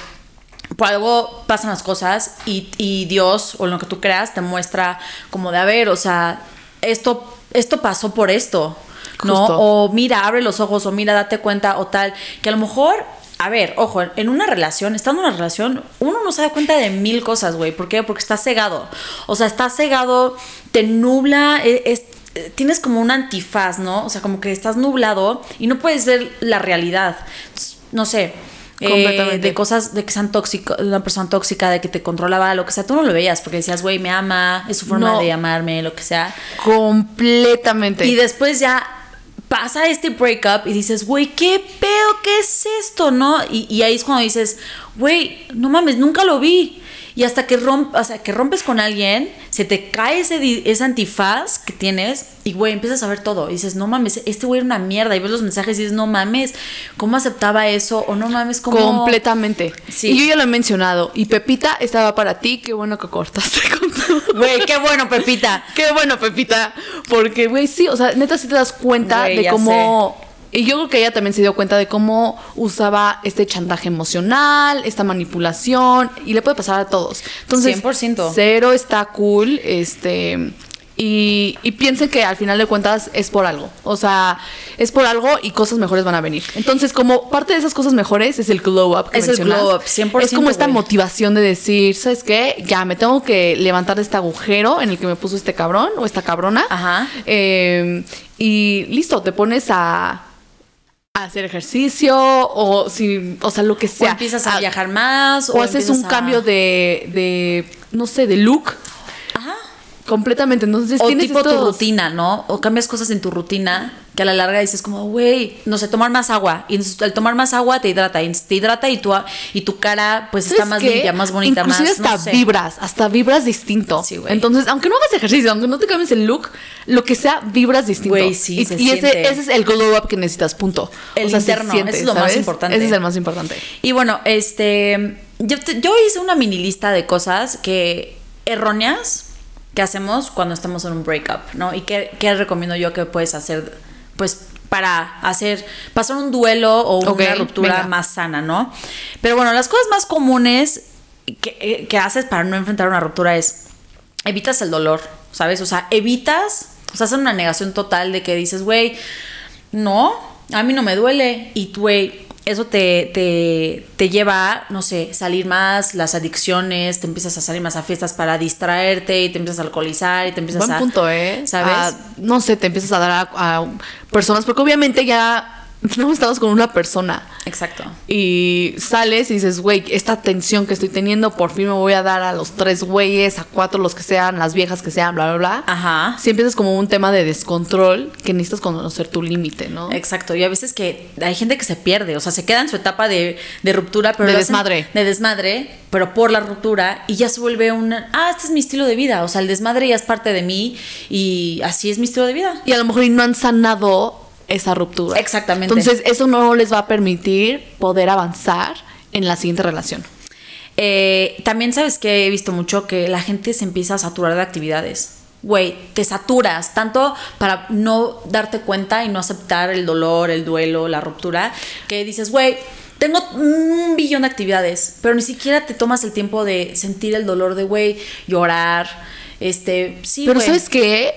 por algo pasan las cosas y, y Dios o lo que tú creas te muestra como de, a ver, o sea, esto, esto pasó por esto, ¿no? Justo. O mira, abre los ojos o mira, date cuenta o tal, que a lo mejor... A ver, ojo, en una relación, estando en una relación, uno no se da cuenta de mil cosas, güey. ¿Por qué? Porque está cegado. O sea, está cegado, te nubla, e- es- eh, tienes como un antifaz, ¿no? O sea, como que estás nublado y no puedes ver la realidad. No sé. Eh, de cosas de que sean tóxicos, de una persona tóxica, de que te controlaba, lo que sea, tú no lo veías porque decías, güey, me ama, es su forma No. de amarme, lo que sea. Completamente. Y después ya pasa este breakup y dices, güey, ¿qué pedo? ¿Qué es esto? ¿No? Y, y ahí es cuando dices, güey, no mames, nunca lo vi. Y hasta que, romp, o sea, que rompes con alguien, se te cae ese, ese antifaz que tienes y, güey, empiezas a ver todo. Y dices, no mames, este güey era una mierda. Y ves los mensajes y dices, no mames, ¿cómo aceptaba eso? O no mames, ¿cómo...? Completamente. Sí. Y yo ya lo he mencionado. Y Pepita estaba para ti. Qué bueno que cortaste con todo. Güey, qué bueno, Pepita. Qué bueno, Pepita. Porque, güey, sí, o sea, neta sí te das cuenta de cómo. Y yo creo que ella también se dio cuenta de cómo usaba este chantaje emocional, esta manipulación, y le puede pasar a todos. Entonces, 100%. cero está cool, este. Y, y piensen que al final de cuentas es por algo. O sea, es por algo y cosas mejores van a venir. Entonces, como parte de esas cosas mejores es el glow up. que Es el mencionas. glow up, 100%, Es como esta güey. motivación de decir, ¿sabes qué? Ya me tengo que levantar de este agujero en el que me puso este cabrón o esta cabrona. Ajá. Eh, y listo, te pones a hacer ejercicio o si, o sea, lo que O sea. empiezas a viajar más. O, haces un a- cambio de, de, no sé, de look. Completamente. Entonces O tipo tu rutina, ¿no? O cambias cosas en tu rutina que a la larga dices como, güey, no sé, tomar más agua. Y entonces, al tomar más agua te hidrata. Y te hidrata y tu, y tu cara pues está ¿Sabes más qué? limpia, más bonita, Inclusive más... no hasta sé. vibras, hasta vibras distinto. Sí, güey. Entonces, aunque no hagas ejercicio, aunque no te cambies el look, lo que sea, vibras distinto. Güey, sí, y, se y ese, siente. ese es el glow up que necesitas, punto. El se interno, siente, ese es lo más importante. Ese es el más importante. Y bueno, este, yo, te- yo hice una mini lista de cosas que erróneas que hacemos cuando estamos en un breakup, ¿no? Y qué, qué recomiendo yo que puedes hacer, pues, para hacer, pasar un duelo o una ruptura venga. más sana, ¿no? Pero bueno, las cosas más comunes que, que haces para no enfrentar una ruptura es, evitas el dolor, ¿sabes? O sea, evitas, o sea, hacen una negación total de que dices, güey, no, a mí no me duele. Y, güey, eso te, te, te lleva a, no sé, salir más, las adicciones, te empiezas a salir más a fiestas para distraerte y te empiezas a alcoholizar y te empiezas Buen a... punto, ¿eh? ¿Sabes? A- no sé, te empiezas a dar a, a personas, porque obviamente ya no estamos con una persona. Exacto. Y sales y dices, güey, esta tensión que estoy teniendo, por fin me voy a dar a los tres güeyes, a cuatro los que sean, las viejas que sean, bla, bla, bla. Ajá. Si empiezas como un tema de descontrol, que necesitas conocer tu límite, ¿no? Exacto, y a veces que hay gente que se pierde, o sea, se queda en su etapa de, de ruptura, pero De hacen- desmadre. de desmadre, pero por la ruptura, y ya se vuelve un, ah, este es mi estilo de vida, o sea, el desmadre ya es parte de mí, y así es mi estilo de vida. Y a lo mejor y no han sanado esa ruptura. Exactamente. Entonces, eso no les va a permitir poder avanzar en la siguiente relación. Eh, también sabes que he visto mucho que la gente se empieza a saturar de actividades. Güey, te saturas tanto para no darte cuenta y no aceptar el dolor, el duelo, la ruptura, que dices, güey, tengo un billón de actividades, pero ni siquiera te tomas el tiempo de sentir el dolor de, güey, llorar, este, sí, Pero. ¿sabes qué?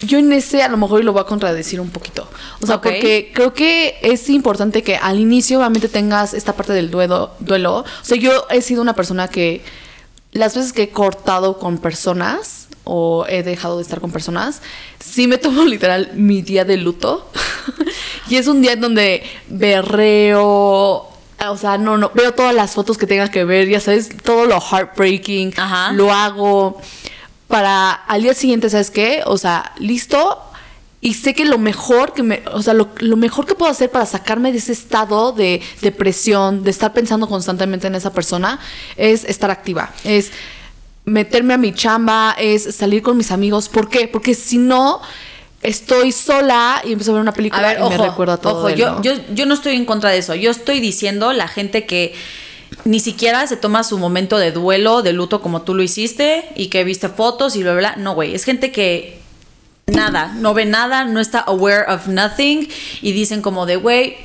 Yo en ese a lo mejor lo voy a contradecir un poquito. O sea, porque creo que es importante que al inicio obviamente tengas esta parte del duelo, duelo. O sea, yo he sido una persona que las veces que he cortado con personas o he dejado de estar con personas, sí me tomo literal mi día de luto. y es un día en donde berreo, o sea, no, no, veo todas las fotos que tenga que ver, ya sabes, todo lo heartbreaking, Ajá. lo hago para al día siguiente, ¿sabes qué? O sea, listo. Y sé que lo mejor que me, o sea, lo, lo mejor que puedo hacer para sacarme de ese estado de depresión, de estar pensando constantemente en esa persona, es estar activa. Es meterme a mi chamba, es salir con mis amigos. ¿Por qué? Porque si no, estoy sola y empiezo a ver una película A ver, y me ojo, recuerda todo. ojo, él, yo, ¿no? yo, yo no estoy en contra de eso. Yo estoy diciendo la gente que ni siquiera se toma su momento de duelo, de luto como tú lo hiciste y que viste fotos y bla, bla. No, güey, es gente que nada, no ve nada, no está aware of nothing y dicen como de, güey,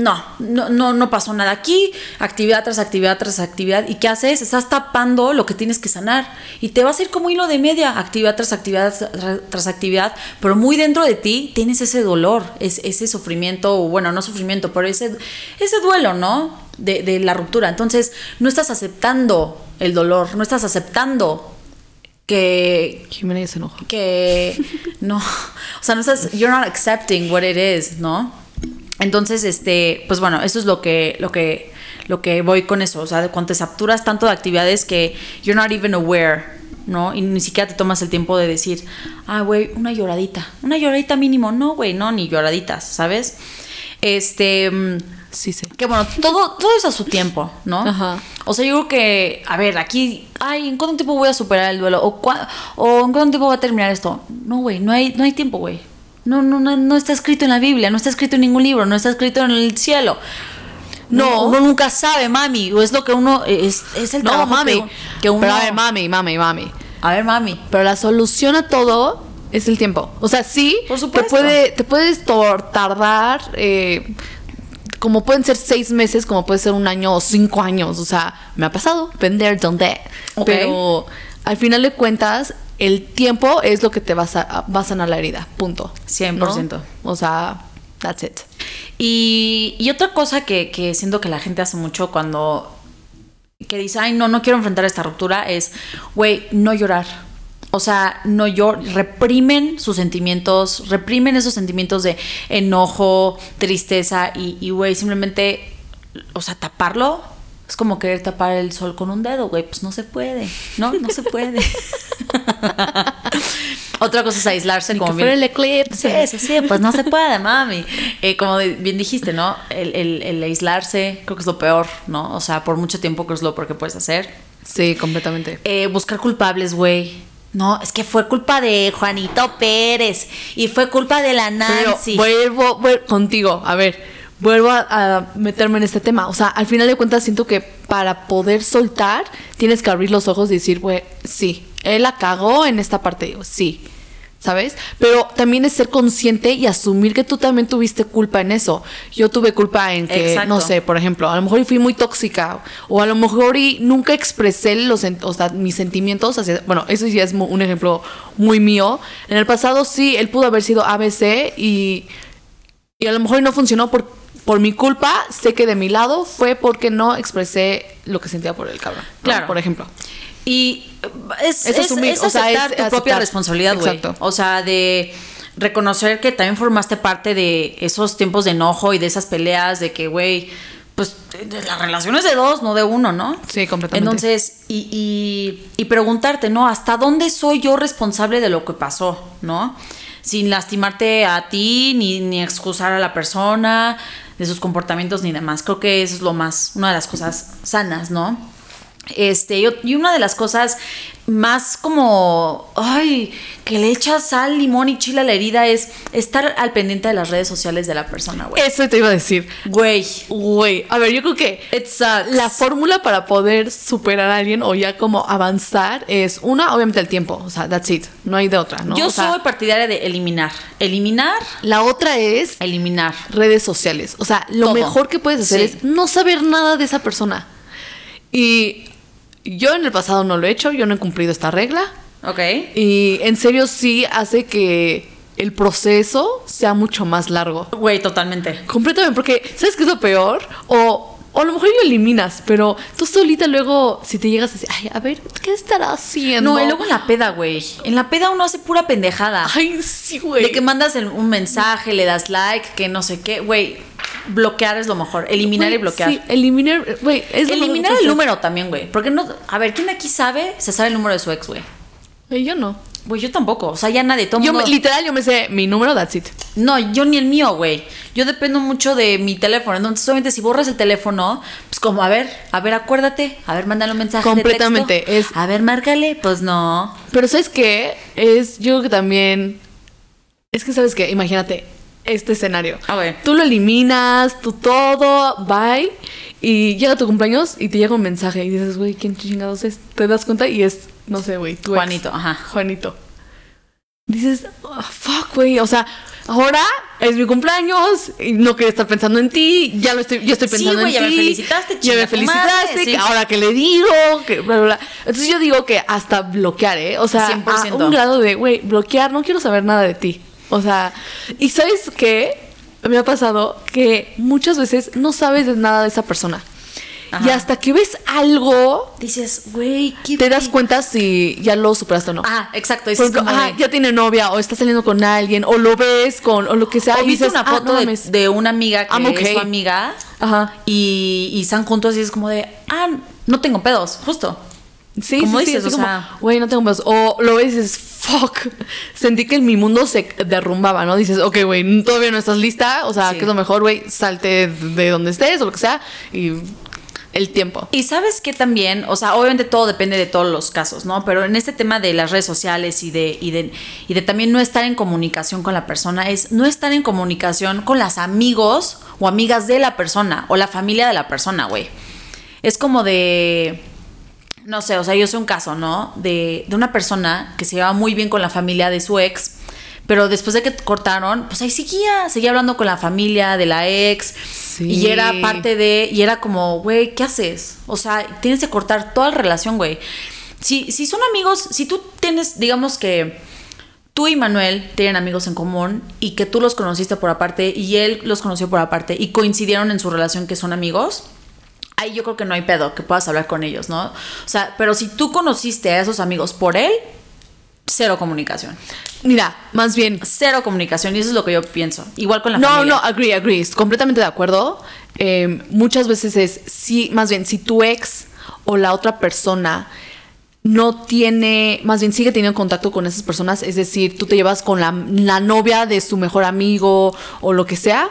no, no, no, no pasó nada aquí, actividad tras actividad tras actividad. ¿Y qué haces? Estás tapando lo que tienes que sanar. Y te vas a ir como hilo de media, actividad tras actividad tras, tras actividad. Pero muy dentro de ti tienes ese dolor, es, ese sufrimiento, o bueno, no sufrimiento, pero ese, ese duelo, ¿no? De, de la ruptura. Entonces, no estás aceptando el dolor, no estás aceptando que, Jimena ya se enoja. que no, o sea, no estás, you're not accepting what it is, ¿no? Entonces, este, pues bueno, eso es lo que, lo que, lo que voy con eso, o sea, cuando te saturas tanto de actividades que you're not even aware, ¿no? Y ni siquiera te tomas el tiempo de decir, ah, güey, una lloradita, una lloradita mínimo, no, güey, no, ni lloraditas, ¿sabes? Este... mm, Sí, sí. que bueno, todo, todo es a su tiempo, ¿no? Ajá. O sea, yo creo que, a ver, aquí, ay, ¿en cuánto tiempo voy a superar el duelo? ¿O, cua- o en cuánto tiempo va a terminar esto? No, güey, no hay, no hay tiempo, güey. No, no, no, no está escrito en la Biblia, no está escrito en ningún libro, no está escrito en el cielo. No, No. uno nunca sabe, mami. O es lo que uno, es, es el No, trabajo mami. que, que uno... Pero a ver, mami, mami, mami. A ver, mami. Pero la solución a todo es el tiempo. O sea, sí, Por supuesto. Te, puede, te puedes tardar, eh, como pueden ser seis meses, como puede ser un año o cinco años. O sea, me ha pasado, been there, done that. Pero al final de cuentas, el tiempo es lo que te va a, va a sanar la herida. Punto. 100%. ¿no? O sea, that's it. Y, y otra cosa que, que siento que la gente hace mucho cuando que dice, ay, no, no quiero enfrentar esta ruptura, es, güey, no llorar. O sea, no llor, reprimen sus sentimientos, reprimen esos sentimientos de enojo, tristeza y, y, güey, simplemente, o sea, taparlo. Es como querer tapar el sol con un dedo, güey, pues no se puede, ¿no? No se puede. Otra cosa es aislarse, como bien- el eclipse. Sí, sí, sí, pues no se puede, mami. Eh, como bien dijiste, ¿no? El, el- el aislarse creo que es lo peor, ¿no? O sea, por mucho tiempo creo que es lo peor que puedes hacer. Sí, completamente. Eh, buscar culpables, güey. No, es que fue culpa de Juanito Pérez y fue culpa de la Pero Nancy. vuelvo, vuel- contigo, a ver, vuelvo a, a meterme en este tema. O sea, al final de cuentas siento que para poder soltar tienes que abrir los ojos y decir, güey, sí, él la cagó en esta parte, digo, sí. ¿Sabes? Pero también es ser consciente y asumir que tú también tuviste culpa en eso. Yo tuve culpa en que, Exacto. no sé, por ejemplo, a lo mejor y fui muy tóxica o a lo mejor y nunca expresé los, o sea, mis sentimientos hacia, bueno, eso ya es un ejemplo muy mío. En el pasado sí, él pudo haber sido ABC y, y a lo mejor no funcionó por, por mi culpa. Sé que de mi lado fue porque no expresé lo que sentía por el cabrón. ¿no? Claro. Por ejemplo. Y es, Es es, asumir, es o sea, aceptar es tu propia responsabilidad, güey. Exacto. O sea, de reconocer que también formaste parte de esos tiempos de enojo y de esas peleas de que, güey, pues las relaciones de dos, no de uno, ¿no? Sí, completamente. Entonces, y, y, y preguntarte, ¿no? ¿Hasta dónde soy yo responsable de lo que pasó, ¿no? Sin lastimarte a ti, ni, ni excusar a la persona, de sus comportamientos ni demás. Creo que eso es lo más, una de las cosas sanas, ¿no? Este, y, una de las cosas más como, ay, que le echas sal, limón y chile a la herida es estar al pendiente de las redes sociales de la persona, güey. Eso te iba a decir. Güey, Güey, a ver, yo creo que la fórmula para poder superar a alguien o ya como avanzar es una, obviamente el tiempo, o sea, that's it, no hay de otra, ¿no? Yo O sea, soy partidaria de eliminar. Eliminar, la otra es eliminar. redes sociales, o sea, lo Todo. mejor que puedes hacer Sí. es no saber nada de esa persona. Y yo en el pasado no lo he hecho, yo no he cumplido esta regla Ok. y en serio sí hace que el proceso sea mucho más largo. Güey, totalmente. Completamente, porque ¿sabes qué es lo peor? O, o a lo mejor lo eliminas, pero tú solita luego, si te llegas a decir, ay, a ver, ¿qué estará haciendo? No, y luego en la peda, güey. En la peda uno hace pura pendejada. Ay, sí, güey. De que mandas un mensaje, le das like, que no sé qué. Güey, bloquear es lo mejor. Eliminar y bloquear. Sí, eliminar, güey, es lo Eliminar el número también, güey. Porque no. A ver, ¿quién aquí sabe? Se sabe el número de su ex, güey. Güey, yo no. Güey, yo tampoco. O sea, ya nadie. Todo Yo mundo- me- literal, yo me sé mi número, that's it. No, yo ni el mío, güey. Yo dependo mucho de mi teléfono. Entonces, obviamente, si borras el teléfono, pues como, a ver, a ver, acuérdate. A ver, mándale un mensaje. de Completamente, texto. es- A ver, márcale. Pues no. Pero ¿sabes qué? Es, yo creo que también... Es que, ¿sabes qué? Imagínate este escenario. A ver. Tú lo eliminas, tú todo, bye. Y llega tu cumpleaños y te llega un mensaje y dices, güey, ¿quién chingados es? Te das cuenta y es, no sé, güey, tu ex. Juanito, ajá. Juanito. Dices, "Ah, fuck, güey. O sea, ahora es mi cumpleaños y no quiero estar pensando en ti. Ya lo estoy, yo estoy Sí, pensando güey, en ya ti. me felicitaste, Ya me felicitaste. madre, sí. que ahora que le digo, que bla, bla, bla. Entonces yo digo que hasta bloquear, ¿eh? O sea, 100%. a un grado de, güey, bloquear, no quiero saber nada de ti. O sea, y ¿sabes qué? Me ha pasado que muchas veces no sabes de nada de esa persona. Y hasta que ves algo, Dices, güey, ¿qué te das cuenta si ya lo superaste o no. Ah, exacto. Como ah, de- ya tiene novia o está saliendo con alguien o lo ves con o lo que sea O y viste dices, una "Ah, foto no de, mames". de una amiga que okay. es tu amiga Ajá. Y, y están juntos y es como de, ah, no tengo pedos, justo. Sí, Como sí, sí, dices, así o como, sea- güey, no tengo más. O lo ves y dices, fuck. Sentí que mi mundo se derrumbaba, ¿no? Dices, ok, güey, todavía no estás lista. O sea, Sí. ¿qué es lo mejor, güey? Salte de donde estés o lo que sea. Y el tiempo. Y sabes que también, o sea, obviamente todo depende de todos los casos, ¿no? Pero en este tema de las redes sociales y de, y de, y de también no estar en comunicación con la persona, es no estar en comunicación con las amigos o amigas de la persona o la familia de la persona, güey. Es como de, no sé, o sea, yo sé un caso, ¿no? De, de una persona que se llevaba muy bien con la familia de su ex. Pero después de que cortaron, pues ahí seguía, seguía hablando con la familia de la ex. Y era parte de, y era como, güey, ¿qué haces? O sea, tienes que cortar toda la relación, güey. Si, si son amigos, si tú tienes, digamos que tú y Manuel tienen amigos en común y que tú los conociste por aparte y él los conoció por aparte y coincidieron en su relación que son amigos, ahí yo creo que no hay pedo que puedas hablar con ellos, ¿no? O sea, pero si tú conociste a esos amigos por él, cero comunicación. Mira, más bien. Cero comunicación y eso es lo que yo pienso. Igual con la No, familia. no, agree, agree. Completamente de acuerdo. Eh, muchas veces es, sí, más bien, si tu ex o la otra persona no tiene, más bien sigue teniendo contacto con esas personas, es decir, tú te llevas con la, la novia de su mejor amigo o lo que sea,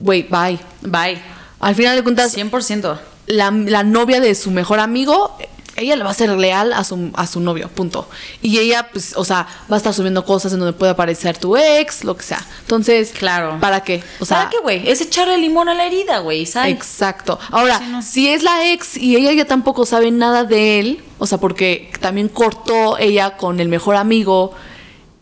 güey, bye. Bye. Al final de cuentas, 100%. la, la novia de su mejor amigo, ella le va a ser leal a su, a su novio, punto. Y ella, pues, o sea, va a estar subiendo cosas en donde puede aparecer tu ex, lo que sea. Entonces, Claro. ¿para qué? O sea, ¿Para qué, güey? Es echarle limón a la herida, güey, ¿sabes? Exacto. Ahora, Sí, no. si es la ex y ella ya tampoco sabe nada de él, o sea, porque también cortó ella con el mejor amigo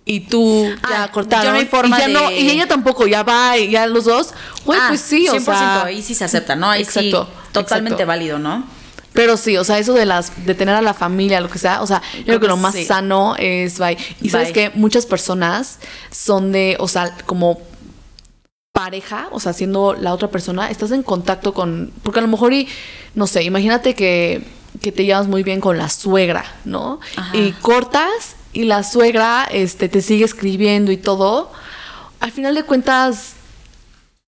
y tú Ah, ya cortaron ya no hay forma y ya no de- y ella tampoco ya va y ya los dos, güey, Ah, pues sí, o 100%, sea, ahí sí se acepta, ¿no? Ahí Exacto, sí, totalmente exacto. válido, ¿no? Pero sí, o sea, eso de las de tener a la familia, lo que sea, o sea, yo creo, que lo más sí. sano es bye. Y sabes que muchas personas son de, o sea, como pareja, o sea, siendo la otra persona, estás en contacto con, porque a lo mejor y no sé, imagínate que que te llevas muy bien con la suegra, ¿no? Ajá. Y cortas y la suegra este te sigue escribiendo y todo. Al final de cuentas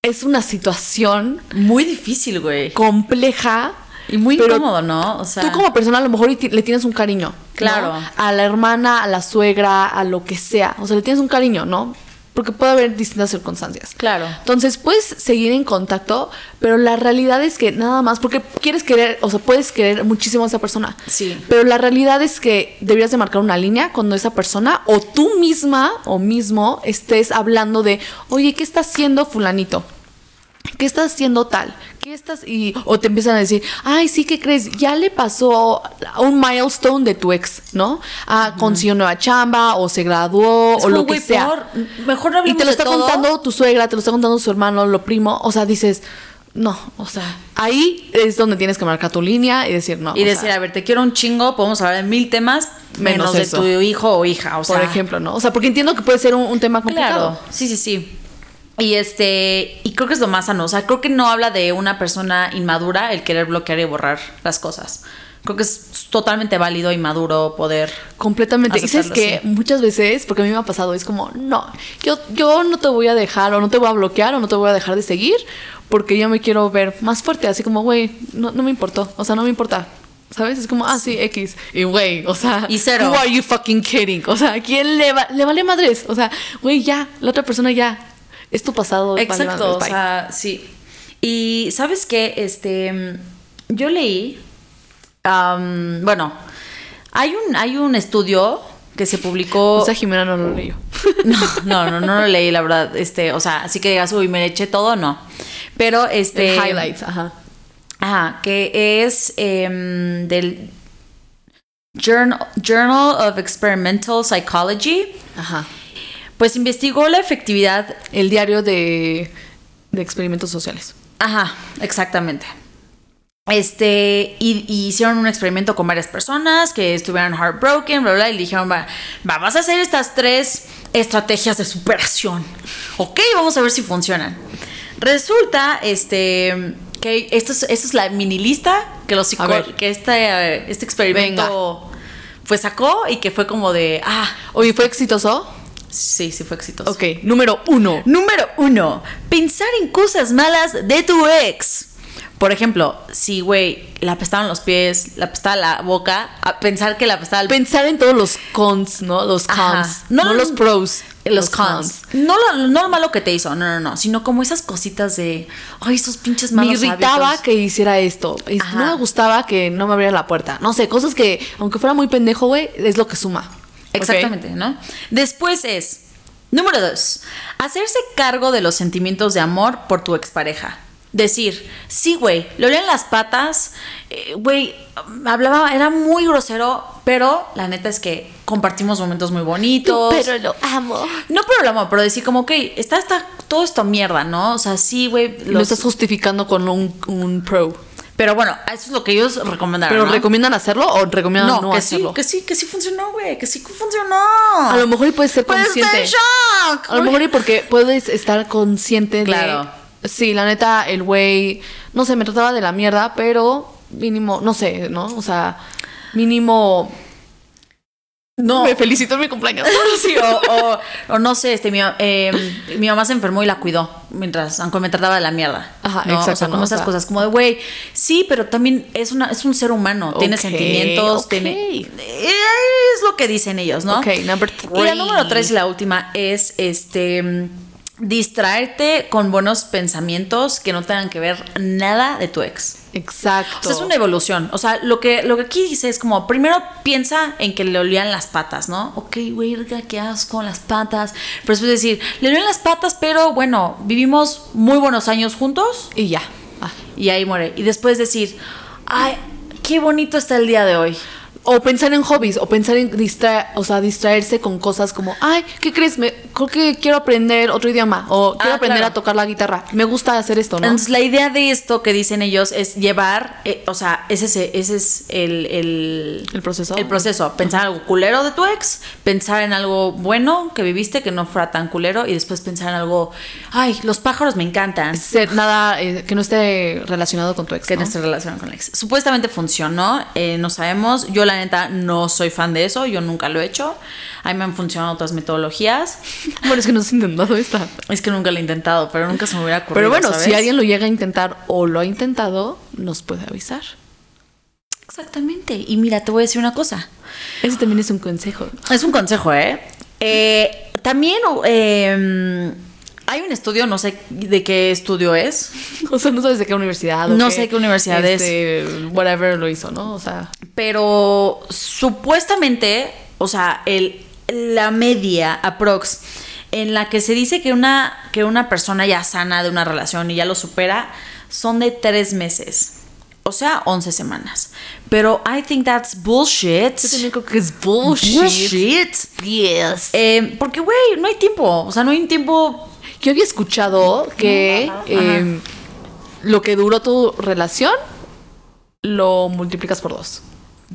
es una situación Muy difícil, güey. compleja Y muy pero incómodo, ¿no? O sea, Tú como persona a lo mejor le tienes un cariño. ¿no? Claro. A la hermana, a la suegra, a lo que sea. O sea, le tienes un cariño, ¿no? Porque puede haber distintas circunstancias. Claro. Entonces puedes seguir en contacto, pero la realidad es que nada más, porque quieres querer, o sea, puedes querer muchísimo a esa persona. Sí. Pero la realidad es que deberías de marcar una línea cuando esa persona o tú misma o mismo estés hablando de, oye, ¿qué está haciendo fulanito? ¿Qué estás haciendo tal? ¿Qué estás? Y, o te empiezan a decir, ay, sí, ¿qué crees? Ya le pasó un milestone de tu ex, ¿no? Ah, consiguió nueva chamba, o se graduó, Es o lo que sea. mejor no y te lo está todo. contando tu suegra, te lo está contando su hermano, lo primo. O sea, dices, no, o sea, ahí es donde tienes que marcar tu línea y decir no. Y decir, sea, a ver, te quiero un chingo, podemos hablar de mil temas, Menos menos, de tu hijo o hija, o sea. por ejemplo, ¿no? O sea, porque entiendo que puede ser un, un tema complicado. Claro, sí, sí, sí. Y este, y creo que es lo más sano. O sea, creo que no habla de una persona inmadura el querer bloquear y borrar las cosas. Creo que es totalmente válido y maduro poder. Completamente. Aceptarlo, que muchas veces, porque a mí me ha pasado, es como, no, yo, yo no te voy a dejar, o no te voy a bloquear, o no te voy a dejar de seguir, porque yo me quiero ver más fuerte. Así como, güey, no, no me importó. O sea, no me importa. ¿Sabes? Es como, ah, sí, X. Y güey, o sea, Y cero. Who are you fucking kidding? O sea, ¿a quién le, va- le vale madres? O sea, güey, ya, la otra persona ya. Es tu pasado. Exacto, o sea, sí. Y sabes qué, este, yo leí, bueno, hay un, hay un estudio que se publicó. O sea, Jimena no lo leyó. No, no, no, no lo leí, la verdad. Este, o sea, así que digas, uy, me eché todo, no. Pero este. El highlights, ajá. Ajá, que es em, del Journal, Journal of Experimental Psychology. Ajá. Pues investigó la efectividad. El diario de, de experimentos sociales. Ajá, exactamente. Este, y, y hicieron un experimento con varias personas que estuvieran heartbroken, bla, bla, y dijeron, va, va, vas a hacer estas tres estrategias de superación. Ok, vamos a ver si funcionan. Resulta, este, que esto es, esto es la mini lista que los que este, este experimento, pues sacó y que fue como de, ah, Oye, ¿fue exitoso? Sí, sí fue exitoso. Ok, número uno. Número uno, pensar en cosas malas de tu ex. Por ejemplo, si, güey, le apestaban los pies, le apestaba la boca, a pensar que le apestaba el Pensar en todos los cons, ¿no? Los cons. No, No, los pros. los cons. No lo, no lo malo que te hizo, no, no, no, sino como esas cositas de, ay, esos pinches Me malos irritaba hábitos. que hiciera esto. Ajá. No me gustaba que no me abriera la puerta. No sé, cosas que, aunque fuera muy pendejo, güey, es lo que suma. Exactamente, ¿no? Después es, número dos, hacerse cargo de los sentimientos de amor por tu expareja. Decir, sí, güey, le olían las patas, eh, güey, hablaba, era muy grosero, pero la neta es que compartimos momentos muy bonitos. lo amo. No pero lo amo, pero decir como, ok, está, está todo esto mierda, ¿no? O sea, sí, güey. Lo estás justificando con un, un pro. Pero bueno, eso es lo que ellos recomendaron. ¿Pero ¿no? recomiendan hacerlo o recomiendan no, no, que hacerlo? sí, que sí, que sí funcionó, güey, que sí funcionó. A lo mejor y puedes ser estar consciente. en shock. A lo mejor y porque puedes estar consciente Claro. de... Sí, la neta, el güey, no sé, me trataba de la mierda, pero mínimo, no sé, ¿no? O sea, mínimo... No. Me felicito en mi cumpleaños. Sí, o, o- o no sé, este, mi, eh, mi mamá se enfermó y la cuidó mientras, aunque me trataba de la mierda. Ajá, ¿no? exacto, O sea, como ¿no? O esas sea- cosas, como de, güey, sí, pero también es, una, es un ser humano, tiene sentimientos, tiene... Es lo que dicen ellos, ¿no? Ok, number Y la three. número tres y la última es, este... Distraerte con buenos pensamientos que no tengan que ver nada de tu ex. Exacto. O sea, es una evolución. O sea, lo que, lo que aquí dice es como, primero piensa en que le olían las patas, ¿no? Ok, güey, qué asco las patas. Pero después decir, le olían las patas, pero bueno, vivimos muy buenos años juntos Y ya. Ah. y ahí muere. Y después decir, ay, qué bonito está el día de hoy. O pensar en hobbies, o pensar en distraer, o sea, distraerse con cosas como, ay, ¿qué crees? Me, creo que quiero aprender otro idioma, o quiero Ah, aprender claro. a tocar la guitarra. Me gusta hacer esto, ¿no? Entonces, la idea de esto que dicen ellos es llevar, eh, o sea, ese, es- ese es el, el, El proceso. El proceso. Pensar en algo culero de tu ex, pensar en algo bueno que viviste que no fuera tan culero y después pensar en algo, ay, los pájaros me encantan. Ser nada eh, que no esté relacionado con tu ex. Que ¿no? no esté relacionado con el ex. Supuestamente funcionó, eh, no sabemos. Yo, la neta, no soy fan de eso. Yo nunca lo he hecho. A mí me han funcionado otras metodologías. Bueno, es que no has intentado esta. Es que nunca lo he intentado, pero nunca se me hubiera ocurrido. Pero bueno, ¿sabes? si alguien lo llega a intentar o lo ha intentado, nos puede avisar. Exactamente. Y mira, te voy a decir una cosa. Ese también es un consejo. Es un consejo, ¿eh? Eh, también eh, hay un estudio, no sé de qué estudio es, O sea, no sabes de qué universidad. o No sé qué universidad este, Whatever lo hizo, ¿no? O sea, pero supuestamente, o sea, el, la media aprox en la que se dice que una, que una persona ya sana de una relación y ya lo supera son de tres meses. O sea, 11 semanas. Pero I think that's bullshit. yo también creo que es bullshit. Bullshit. Yes. Eh, porque, güey, no hay tiempo. O sea, no hay tiempo Yo había escuchado que eh, lo que duró tu relación lo multiplicas por dos.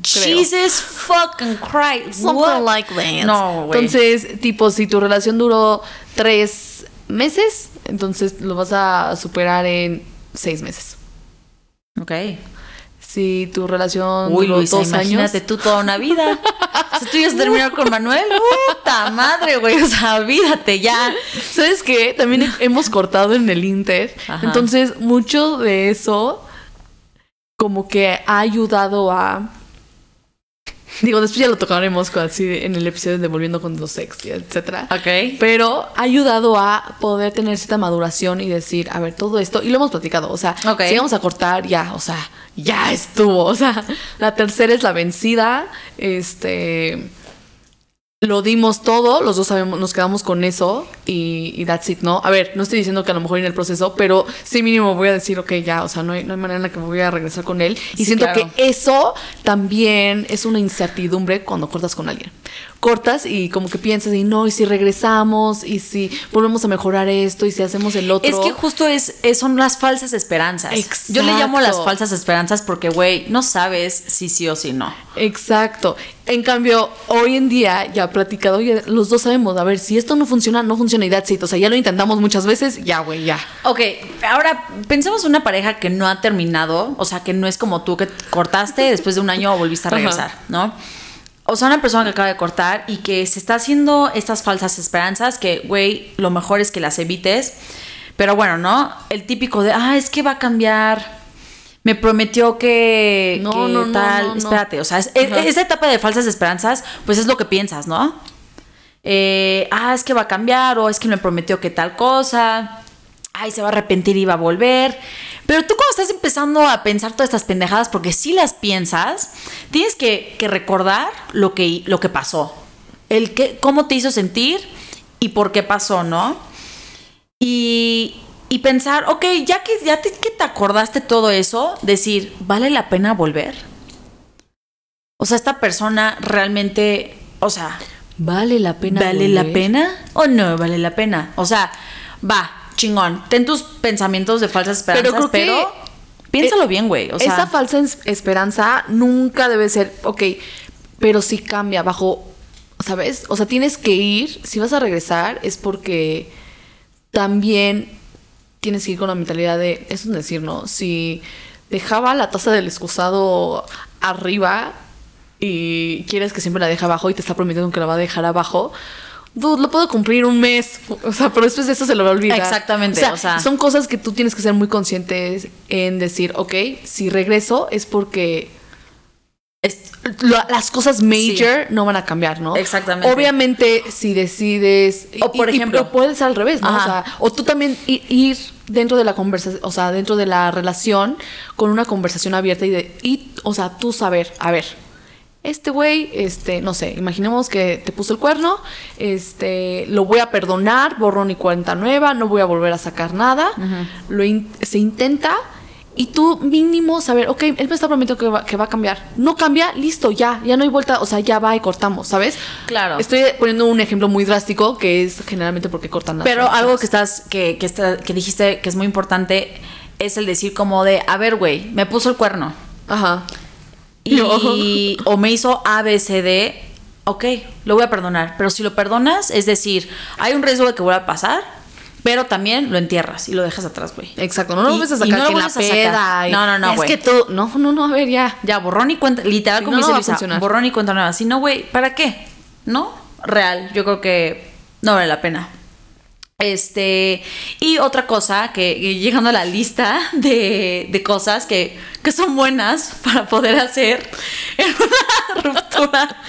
Creo. Jesus fucking Christ. What? that. No, güey. Entonces, tipo, si tu relación duró tres meses, entonces lo vas a superar en seis meses. Ok. Si tu relación Uy, duró Luisa, dos imagínate años. tú toda una vida. Si tú ibas a terminar con Manuel, puta madre, güey. O sea, olvídate ya. ¿Sabes qué? También he- hemos cortado en el Inter. Ajá. Entonces, mucho de eso como que ha ayudado a... Digo, después ya lo tocaremos así en el episodio de Volviendo con los ex, y etcétera. Ok. Pero ha ayudado a poder tener cierta maduración y decir, a ver, todo esto, y lo hemos platicado, o sea, Ok. si vamos a cortar, ya, o sea, ya estuvo, o sea, la tercera es la vencida, este, lo dimos todo, los dos sabemos, nos quedamos con eso y, y that's it, ¿no? A ver, no estoy diciendo que a lo mejor en el proceso, pero sí mínimo voy a decir, ok, ya, o sea, no hay, no hay manera en la que me voy a regresar con él. Y Sí, siento claro. que eso también es una incertidumbre cuando cortas con alguien. Cortas y como que piensas, y no, y si regresamos, y si volvemos a mejorar esto, y si hacemos el otro. Es que justo es, es- son las falsas esperanzas. Yo le llamo las falsas esperanzas porque, güey, no sabes si sí o si no. Exacto. En cambio, hoy en día ya platicado, oye, los dos sabemos, a ver, si esto no funciona, no funciona y that's it. O sea, ya lo intentamos muchas veces, ya, güey, ya. Ok, ahora pensemos en una pareja que no ha terminado, o sea, que no es como tú que cortaste después de un año volviste a Ajá. regresar, ¿no? O sea, una persona que acaba de cortar y que se está haciendo estas falsas esperanzas que, güey, lo mejor es que las evites. Pero bueno, ¿no? El típico de, ah, es que va a cambiar. me prometió que, No, que no, tal, no, espérate, o sea, es- es- Ajá. esa etapa de falsas esperanzas, pues es lo que piensas, ¿no? Eh, ah, es que va a cambiar, o es que me prometió que tal cosa, ay, se va a arrepentir y va a volver. Pero tú cuando estás empezando a pensar todas estas pendejadas, porque si las piensas, tienes que, que recordar lo que, lo que pasó, el que, cómo te hizo sentir y por qué pasó, ¿no? Y, y pensar, ok, ya que ya te, que te acordaste todo eso, decir, ¿vale la pena volver? O sea, esta persona realmente, o sea, ¿Vale la pena? ¿vale la pena o no vale la pena? O sea, va, chingón, ten tus pensamientos de falsas esperanzas, Pero piénsalo eh, bien, güey. O sea, Esa falsa es- esperanza nunca debe ser, ok, pero sí cambia bajo, ¿sabes? O sea, tienes que ir, si vas a regresar es porque también tienes que ir con la mentalidad de, es un decir, ¿no? Si dejaba la taza del excusado arriba y quieres que siempre la deje abajo y te está prometiendo que la va a dejar abajo, dude, lo puedo cumplir un mes, o sea, pero después de eso se lo va a olvidar. Exactamente, O sea, o sea- son cosas que tú tienes que ser muy conscientes en decir, ok, si regreso es porque es- lo- las cosas major no van a cambiar, ¿no? Exactamente. Obviamente, si decides. O, por y- ejemplo- pero puede ser al revés, ¿no? O, sea, o tú también i- ir dentro de la conversación, o sea, dentro de la relación con una conversación abierta y, de, y o sea, tú saber, a ver. Este güey, este, no sé, imaginemos que te puso el cuerno, este, lo voy a perdonar, borrón y cuenta nueva, no voy a volver a sacar nada, lo in- se intenta y tú mínimo saber, ok, él me está prometiendo que va, que va a cambiar, no cambia, listo, ya, ya no hay vuelta, o sea, ya va y cortamos, ¿sabes? Claro. Estoy poniendo un ejemplo muy drástico que es generalmente porque cortan las Pero algo que estás, que, que, está- que dijiste que es muy importante es el decir como de, a ver, güey, me puso el cuerno. Ajá. Y, o me hizo A, B, C, D, ok, lo voy a perdonar. Pero si lo perdonas, es decir, hay un riesgo de que vuelva a pasar, pero también lo entierras y lo dejas atrás, güey. Exacto, no lo vuelves a sacar no que la peda. y- No, no, no, Es que tú, no, no, no, a ver, ya. Ya, borrón y cuenta, literal, Sí, como no, no dice va a Luisa, funcionar. borrón y cuenta nueva. Si no, güey, ¿para qué? ¿No? Real, yo creo que no vale la pena. Este, y otra cosa, que, llegando a la lista de, de cosas que, que son buenas para poder hacer en una ruptura.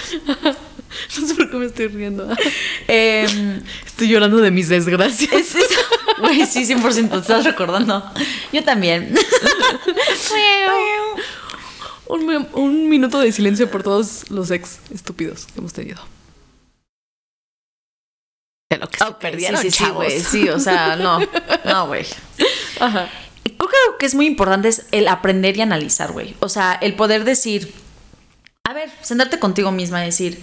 No sé por qué me estoy riendo. em, Estoy llorando de mis desgracias. es eso. Güey, sí, 100% te estás recordando. Yo también. Un, un minuto de silencio por todos los ex estúpidos que hemos tenido. De lo que se Ok, perdieron, sí, sí, sí, chavos. Sí, o sea, no. No, güey. Ajá. Creo que lo que es muy importante es el aprender y analizar, güey. O sea, el poder decir, a ver, sentarte contigo misma y decir,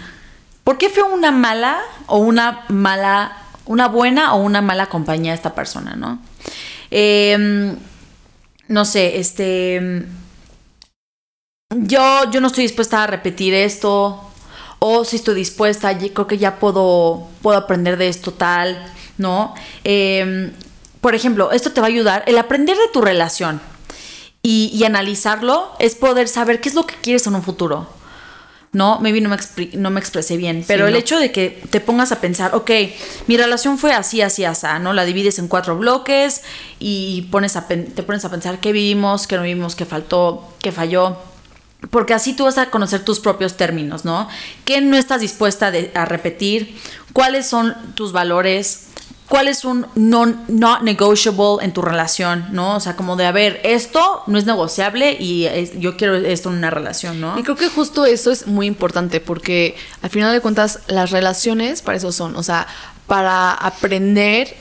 ¿por qué fue una mala o una mala, una buena o una mala compañía esta persona, no? Em, no sé, este, yo, yo no estoy dispuesta a repetir esto, o si estoy dispuesta, creo que ya puedo, puedo aprender de esto tal, ¿no? Em, por ejemplo, esto te va a ayudar, el aprender de tu relación y, y analizarlo es poder saber qué es lo que quieres en un futuro. No, maybe no me, no me expresé bien, pero el no. hecho de que te pongas a pensar, ok, mi relación fue así, así, así, ¿no? La divides en cuatro bloques y pones a te pones a pensar qué vivimos, qué no vivimos, qué faltó, qué falló. Porque así tú vas a conocer tus propios términos, ¿no? ¿Qué no estás dispuesta de- a repetir? ¿Cuáles son tus valores? ¿Cuál es un non, not negotiable en tu relación, ¿no? O sea, como de, a ver, esto no es negociable y es- yo quiero esto en una relación, ¿no? Y creo que justo eso es muy importante porque al final de cuentas las relaciones para eso son, o sea, para aprender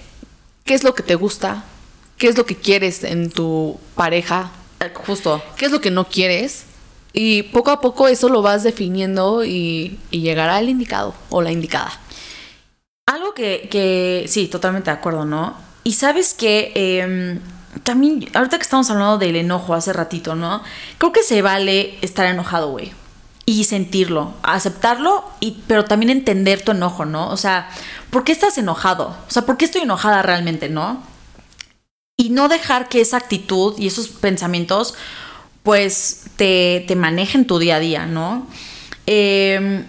qué es lo que te gusta, qué es lo que quieres en tu pareja, Justo. qué es lo que no quieres y poco a poco eso lo vas definiendo y, y llegará el indicado o la indicada. Algo que, que sí, totalmente de acuerdo, ¿no? Y sabes que em, también, ahorita que estamos hablando del enojo hace ratito, ¿no? Creo que se vale estar enojado, güey. Y sentirlo, aceptarlo, y, pero también entender tu enojo, ¿no? O sea, ¿por qué estás enojado? O sea, ¿por qué estoy enojada realmente, no? Y no dejar que esa actitud y esos pensamientos, pues, te, te manejen tu día a día, ¿no? Em,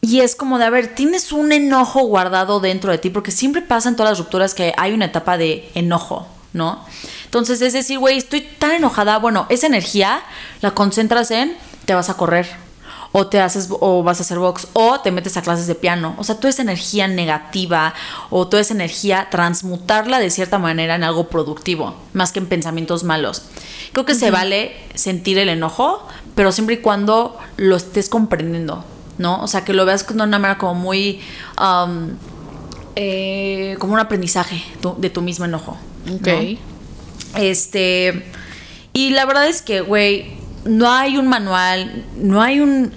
y es como de, a ver, tienes un enojo guardado dentro de ti, porque siempre pasa en todas las rupturas que hay una etapa de enojo, ¿no? Entonces, es decir, güey, estoy tan enojada. Bueno, esa energía la concentras en te vas a correr. O te haces, o vas a hacer box, o te metes a clases de piano. O sea, toda esa energía negativa o toda esa energía, transmutarla de cierta manera en algo productivo, más que en pensamientos malos. Creo que se vale sentir el enojo, pero siempre y cuando lo estés comprendiendo, ¿no? O sea, que lo veas de una manera como muy. um, eh, como un aprendizaje de tu mismo enojo. ¿no? Ok. Este. Y la verdad es que, güey, no hay un manual, no hay un.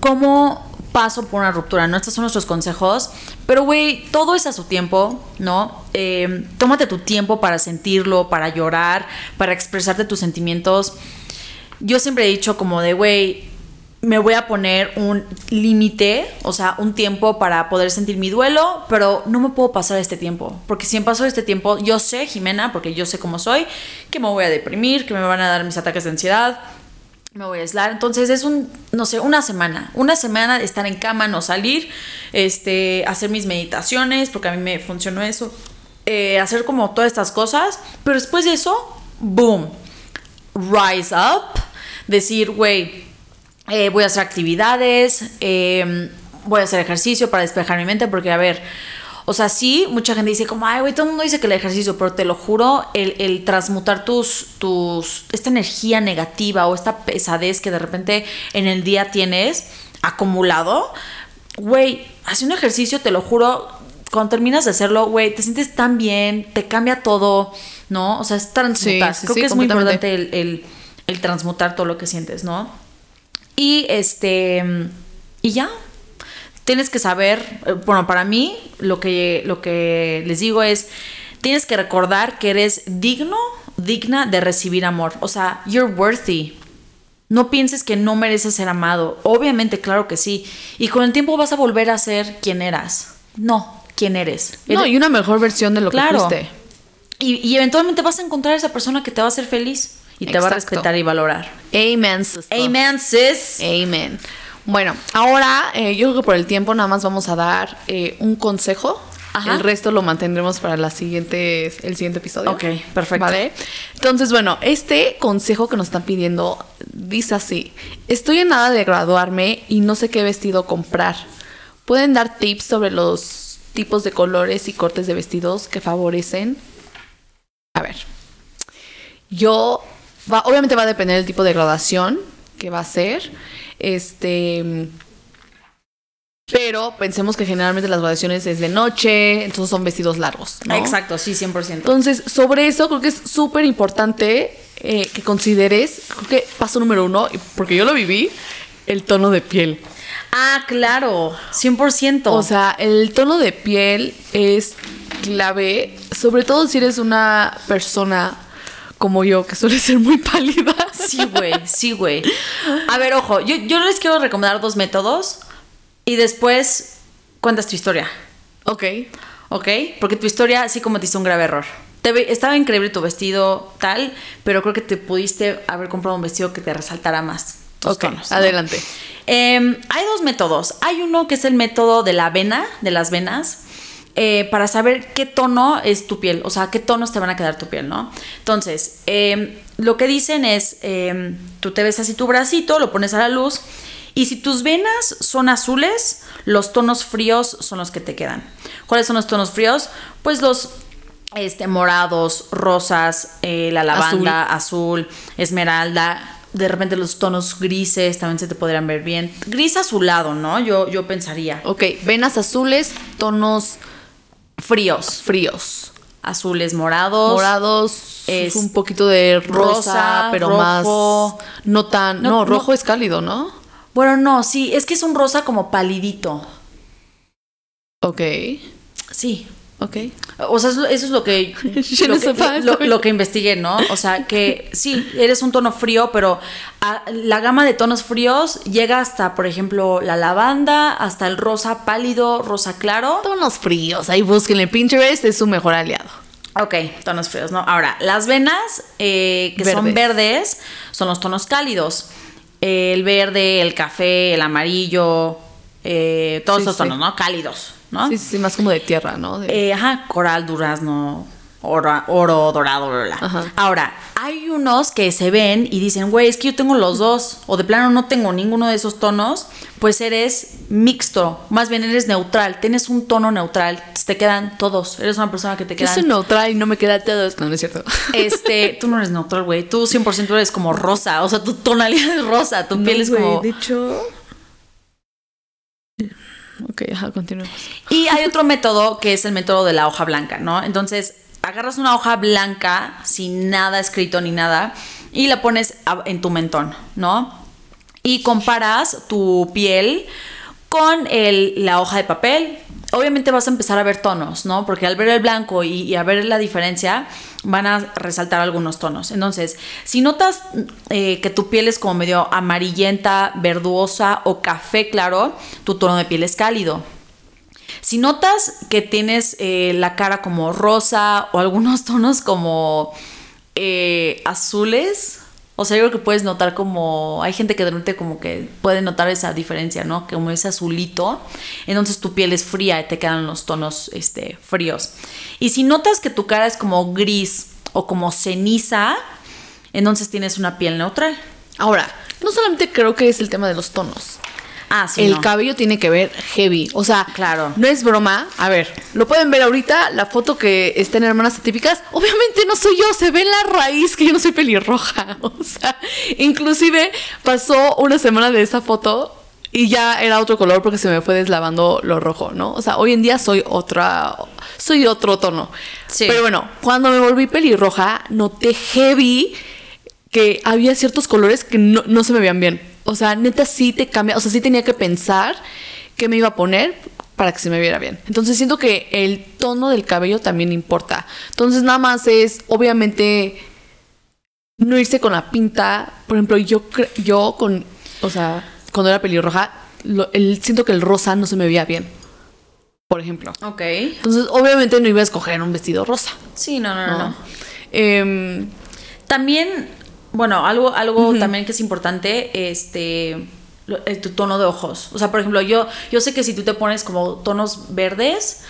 ¿Cómo paso por una ruptura? ¿No? Estos son nuestros consejos. Pero, güey, todo es a su tiempo, ¿no? Eh, tómate tu tiempo para sentirlo, para llorar, para expresarte tus sentimientos. Yo siempre he dicho, como de, güey, me voy a poner un límite, o sea, un tiempo para poder sentir mi duelo, pero no me puedo pasar este tiempo, porque si me paso este tiempo, yo sé, Jimena, porque yo sé cómo soy, que me voy a deprimir, que me van a dar mis ataques de ansiedad, me voy a aislar, entonces es un, no sé, una semana, una semana de estar en cama, no salir, este, hacer mis meditaciones, porque a mí me funcionó eso, eh, hacer como todas estas cosas, pero después de eso, boom, rise up, decir, güey, eh, voy a hacer actividades, eh, voy a hacer ejercicio para despejar mi mente, porque a ver, o sea, sí, mucha gente dice como, ay, güey, todo el mundo dice que el ejercicio, pero te lo juro, el, el transmutar tus, tus, esta energía negativa o esta pesadez que de repente en el día tienes acumulado, güey, hace un ejercicio, te lo juro, cuando terminas de hacerlo, güey, te sientes tan bien, te cambia todo, ¿no? O sea, es transmutar. Sí, sí, Creo sí, que es muy importante el, el, el transmutar todo lo que sientes, ¿no? Y este. Y ya. Tienes que saber. eh, Bueno, para mí, lo que, lo que les digo es. Tienes que recordar que eres digno, digna de recibir amor. O sea, you're worthy. No pienses que no mereces ser amado. Obviamente, claro que sí. Y con el tiempo vas a volver a ser quien eras. No, quién eres. No, y una mejor versión de lo Claro. que fuiste. y, y eventualmente vas a encontrar a esa persona que te va a hacer feliz y te va a respetar y valorar. Amen, sister. Amen, sis. Amen. Bueno, ahora eh, yo creo que por el tiempo nada más vamos a dar eh, un consejo. Ajá. El resto lo mantendremos para la siguiente, el siguiente episodio. Ok, perfecto. ¿Vale? Entonces, bueno, este consejo que nos están pidiendo dice así: Estoy en nada de graduarme y no sé qué vestido comprar. ¿Pueden dar tips sobre los tipos de colores y cortes de vestidos que favorecen? A ver. Yo, va, obviamente va a depender del tipo de graduación que va a ser. Este. Pero pensemos que generalmente las graduaciones es de noche, entonces son vestidos largos. ¿no? Exacto, sí, 100%. Entonces, sobre eso creo que es súper importante eh, que consideres, creo que paso número uno, porque yo lo viví, el tono de piel. ah, claro, 100%. O sea, el tono de piel es clave, sobre todo si eres una persona como yo, que suele ser muy pálida. sí, güey, sí, güey. A ver, ojo, yo, yo les quiero recomendar dos métodos y después cuentas tu historia, Ok. ¿ok? Porque tu historia sí cometiste un grave error. Te ve- estaba increíble tu vestido tal, pero creo que te pudiste haber comprado un vestido que te resaltara más. tus Ok, tonos, ¿no? adelante. Em, hay dos métodos. Hay uno que es el método de la vena, de las venas, eh, para saber qué tono es tu piel, o sea, qué tonos te van a quedar tu piel, ¿no? Entonces, em, lo que dicen es, em, tú te ves así tu bracito, lo pones a la luz, y si tus venas son azules, los tonos fríos son los que te quedan. ¿Cuáles son los tonos fríos? Pues los este, morados, rosas, eh, la lavanda, azul. esmeralda. De repente los tonos grises también se te podrían ver bien. Gris azulado, ¿no? Yo, yo pensaría. Ok, venas azules, tonos Fríos. fríos. Azules, morados. Morados es un poquito de rosa, rosa, pero rojo. más no tan, No, no, no. rojo es cálido, ¿no? Bueno, no, sí, es que es un rosa como palidito. Ok, Sí. Ok. O sea, eso, es lo que, lo, que lo- que investigué, ¿no? O sea, que sí, eres un tono frío, pero a- la gama de tonos fríos llega hasta, por ejemplo, la lavanda, hasta el rosa pálido, rosa claro. Tonos fríos, ahí búsquenle. Pinterest es su mejor aliado. Ok, tonos fríos, ¿no? Ahora, las venas eh, que son Verdes. son los tonos cálidos. El verde, el café, el amarillo, eh, todos Sí, esos sí. tonos, ¿no? Cálidos, ¿no? Sí, sí, más como de tierra, ¿no? De- Eh, ajá, coral, durazno, oro, oro dorado, bla, bla. Ajá. Ahora, hay unos que se ven y dicen, güey, es que yo tengo los dos, o de plano no tengo ninguno de esos tonos, pues eres mixto, más bien eres neutral, tienes un tono neutral, te quedan todos, eres una persona que te Yo quedan... soy neutral y no me queda todos. No, no es cierto. Este, tú no eres neutral, güey, tú 100% eres como rosa, o sea, tu tonalidad es rosa, tu piel es como... De hecho. Ok, ajá, continuemos. Y hay otro método que es el método de la hoja blanca, ¿no? Entonces, agarras una hoja blanca sin nada escrito ni nada y la pones en tu mentón, ¿no? Y comparas tu piel con la hoja de papel. Obviamente vas a empezar a ver tonos, ¿no? Porque al ver el blanco y, y a ver la diferencia, van a resaltar algunos tonos. Entonces, si notas eh, que tu piel es como medio amarillenta, verduosa o café claro, tu tono de piel es cálido. Si notas que tienes eh, la cara como rosa o algunos tonos como eh, azules, o sea, yo creo que puedes notar como. Hay gente que de repente como que puede notar esa diferencia, ¿no? Como ese azulito. Entonces tu piel es fría y te quedan los tonos este, fríos. Y si notas que tu cara es como gris o como ceniza, entonces tienes una piel neutral. Ahora, no solamente creo que es el tema de los tonos. Ah, sí. el no. cabello tiene que ver heavy. O sea, Claro. no es broma. A ver, lo pueden ver ahorita, la foto que está en Hermanas Atípicas. Obviamente no soy yo, se ve en la raíz que yo no soy pelirroja. O sea, inclusive pasó una semana de esa foto y ya era otro color porque se me fue deslavando lo rojo, ¿no? O sea, hoy en día soy otra, soy otro tono. Sí. Pero bueno, cuando me volví pelirroja, noté heavy que había ciertos colores que no, no se me veían bien. O sea, neta sí te cambia, o sea, sí tenía que pensar qué me iba a poner para que se me viera bien. Entonces siento que el tono del cabello también importa. Entonces nada más es, obviamente, no irse con la pinta. Por ejemplo, yo, yo con, o sea, cuando era pelirroja, lo- el- siento que el rosa no se me veía bien. Por ejemplo. Ok. Entonces, obviamente no iba a escoger un vestido rosa. Sí, no, no, no. ¿no? no. Em, También, bueno, algo, algo también que es importante, este, tu tono de ojos. O sea, por ejemplo, yo, yo sé que si tú te pones como tonos verdes,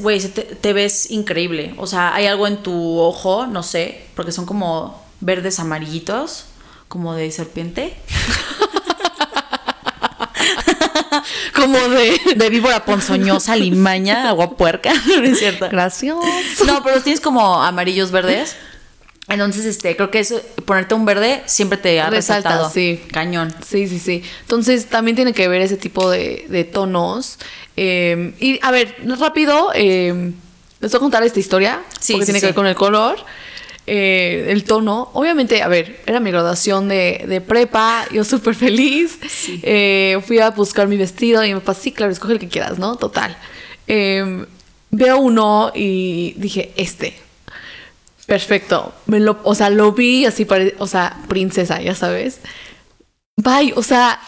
güey, te ves increíble. O sea, hay algo en tu ojo, no sé, porque son como verdes amarillitos, como de serpiente. como de... De víbora ponzoñosa, limaña, agua puerca. no es cierto. Gracias. No, pero tienes como amarillos verdes. Entonces, este, creo que eso, ponerte un verde siempre te ha Resalta, resaltado. sí. Cañón. Sí, sí, sí. Entonces también tiene que ver ese tipo de, de tonos. Eh, y a ver, rápido, eh, les voy a contar esta historia. Sí, porque sí, tiene sí. que ver con el color. eh, el tono. Obviamente, a ver, era mi graduación de, de prepa, yo súper feliz. Eh, fui a buscar mi vestido y mi papá, sí, claro, escoge el que quieras, ¿no? Total. Eh, veo uno y dije, este. Perfecto. Me lo, o sea, lo vi así, pare- o sea, princesa, ya sabes. Bye, o sea,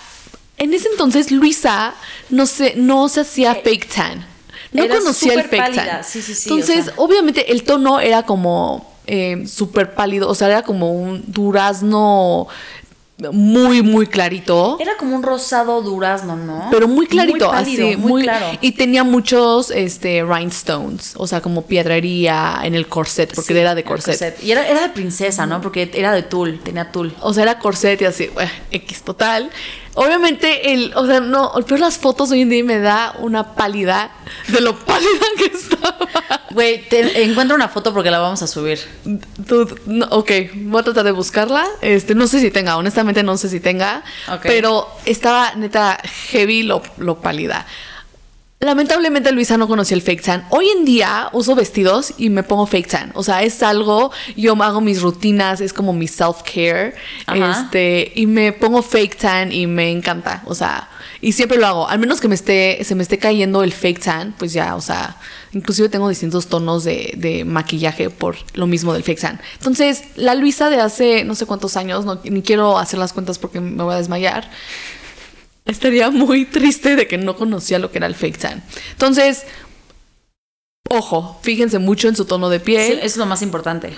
en ese entonces Luisa no se, no se hacía fake tan. No Era conocía el fake pálida, tan. sí, sí, sí, Entonces, o sea. obviamente, el tono era como eh, súper pálido, o sea, era como un durazno muy, muy clarito. Era como un rosado durazno, ¿no? Pero muy clarito, pálido, así, muy, muy, claro. Y tenía muchos este, rhinestones, o sea, como piedrería en el corset, porque Sí, era de el corset. Y era, era de princesa, ¿no? Porque era de tul, tenía tul. O sea, era corset y así, bueno, X total. Obviamente, el, o sea, no, peor las fotos hoy en día me da una pálida de lo pálida que estaba. Güey, te encuentro una foto porque la vamos a subir. Dude, no, ok, voy a tratar de buscarla. Este, no sé si tenga, honestamente no sé si tenga. Ok. Pero estaba neta heavy lo, lo pálida. Lamentablemente Luisa no conocía el fake tan. Hoy en día uso vestidos y me pongo fake tan. O sea, es algo, yo hago mis rutinas, es como mi self-care. Este, y me pongo fake tan y me encanta. O sea, y siempre lo hago. Al menos que me esté, se me esté cayendo el fake tan, pues ya, o sea, inclusive tengo distintos tonos de, de maquillaje por lo mismo del fake tan. Entonces, la Luisa de hace no sé cuántos años, no, ni quiero hacer las cuentas porque me voy a desmayar. Estaría muy triste de que no conocía lo que era el fake tan. Entonces, ojo, fíjense mucho en su tono de Sí, piel. eso es lo más importante.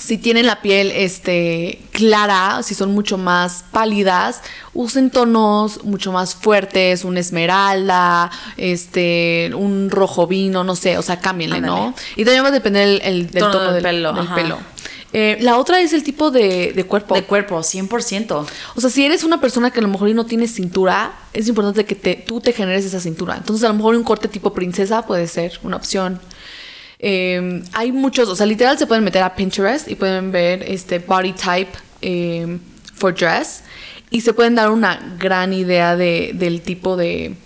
Si tienen la piel este, clara, si son mucho más pálidas, usen tonos mucho más fuertes, un esmeralda, este, un rojo vino, no sé, o sea, cámbienle, ¿no? Y también va a depender el, el- del Tono tono, del pelo, del ajá. pelo. Eh, la otra es el tipo de, de cuerpo. De cuerpo, 100%. O sea, si eres una persona que a lo mejor no tienes cintura, es importante que te, tú te generes esa cintura. Entonces, a lo mejor un corte tipo princesa puede ser una opción. Eh, hay muchos, o sea, literal se pueden meter a Pinterest y pueden ver este body type eh, for dress y se pueden dar una gran idea de, del tipo de,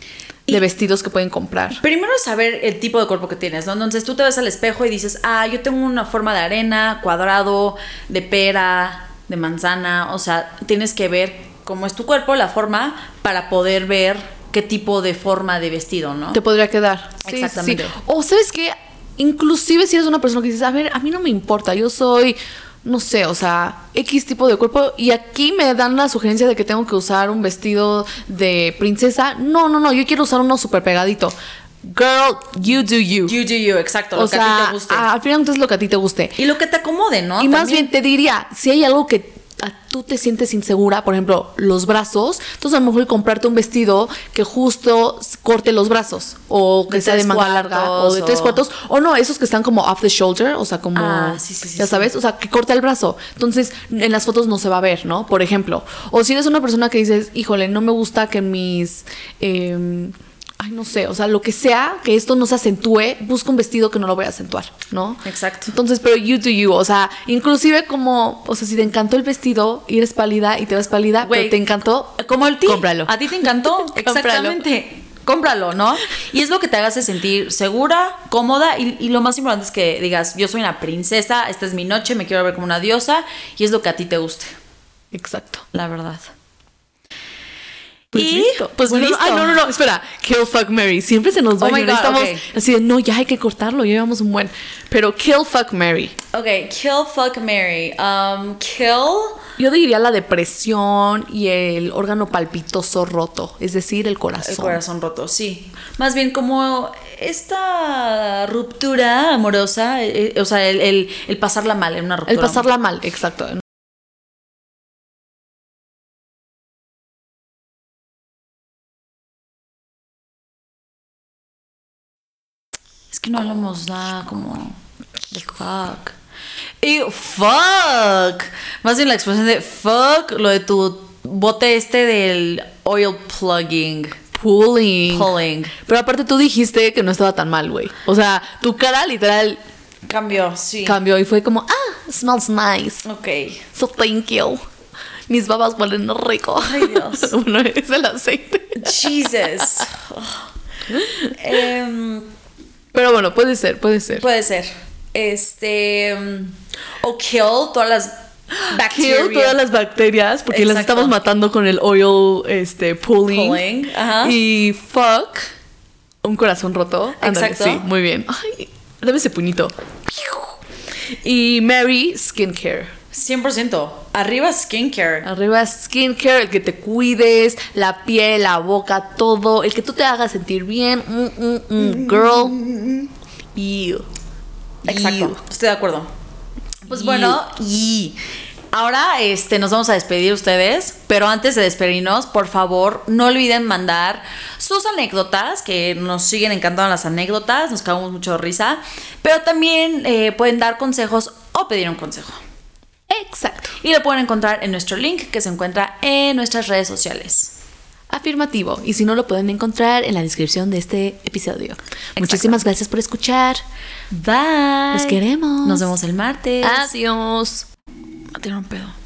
de vestidos que pueden comprar. Primero es saber el tipo de cuerpo que tienes, ¿no? Entonces tú te ves al espejo y dices, ah, yo tengo una forma de arena, cuadrado, de pera, de manzana. O sea, tienes que ver cómo es tu cuerpo, la forma, para poder ver qué tipo de forma de vestido, ¿no? Te podría quedar. Sí, Exactamente. sí. O sabes qué, inclusive si eres una persona que dices, a ver, a mí no me importa, yo soy, no sé, o sea, X tipo de cuerpo y aquí me dan la sugerencia de que tengo que usar un vestido de princesa. No, no, no, yo quiero usar uno súper pegadito. Girl, you do you. You do you, exacto, lo o que sea, a ti te guste. al final entonces lo que a ti te guste. y lo que te acomode, ¿no? y más bien te diría, si hay algo que tú te sientes insegura, por ejemplo, los brazos, entonces a lo mejor comprarte un vestido que justo corte los brazos o que De sea de manga larga o de tres o- cuartos o no, esos que están como off the shoulder, o sea, como Ah, sí, sí, sí, ya sabes, o sea, que corta el brazo. Entonces, en las fotos no se va a ver, ¿no? Por ejemplo, o si eres una persona que dices, "Híjole, no me gusta que mis em, Ay, no sé, o sea, lo que sea, que esto no se acentúe, busca un vestido que no lo voy a acentuar, ¿no? Exacto. Entonces, pero you do you, o sea, inclusive como, o sea, si te encantó el vestido y eres pálida y te ves pálida, pero te encantó, Como el ti. Cómpralo. A ti te encantó. Exactamente. Cómpralo, ¿no? Y es lo que te hace sentir segura, cómoda y, y lo más importante es que digas, yo soy una princesa, esta es mi noche, me quiero ver como una diosa y es lo que a ti te guste, Exacto. la verdad. Pues y listo. pues Bueno, listo. Ay, no, no, no, espera. Kill, fuck, Mary. Siempre se nos va Oh y estamos así de, no, ya hay que cortarlo, ya llevamos un buen. Pero kill, fuck, Mary. Ok, kill, fuck, Mary. Um, kill. Yo diría la depresión y el órgano palpitoso roto, es decir, el corazón. El corazón roto, sí. Más bien como esta ruptura amorosa, eh, eh, o sea, el, el- el pasarla mal en una ruptura. El pasarla mal, exacto. Que no hablamos nada como de fuck. Y fuck. Más bien la expresión de fuck, lo de tu bote este del oil plugging. Pulling. Pulling. Pero aparte tú dijiste que no estaba tan mal, güey. O sea, tu cara literal Cambio, sí. cambió y fue como, ah, smells nice. ok. So thank you. Mis babas huelen rico. Ay, Dios. bueno, es el aceite. Jesus. Em, Pero bueno, puede ser, puede ser. puede ser. Este. um, O kill todas las bacterias. Kill todas las bacterias porque las estamos matando con el oil este pulling. Pulling, ajá. Y fuck un corazón roto. Ándale, Exacto. sí, muy bien. Ay, dame ese puñito. Y Mary skincare. 100%. Arriba skincare. Arriba skincare, el que te cuides, la piel, la boca, todo, el que tú te hagas sentir bien. Mm, mm, mm, girl. Exacto, estoy de acuerdo. Pues You. bueno, y ahora este, nos vamos a despedir ustedes, pero antes de despedirnos, por favor, no olviden mandar sus anécdotas, que nos siguen encantando las anécdotas, nos cagamos mucho de risa, pero también eh, pueden dar consejos o pedir un consejo. Exacto. Y lo pueden encontrar en nuestro link que se encuentra en nuestras redes sociales. Afirmativo. Y si no, lo pueden encontrar en la descripción de este episodio. Muchísimas gracias por escuchar. Bye. Los queremos. Nos vemos el martes. Adiós. Me tiraron pedo.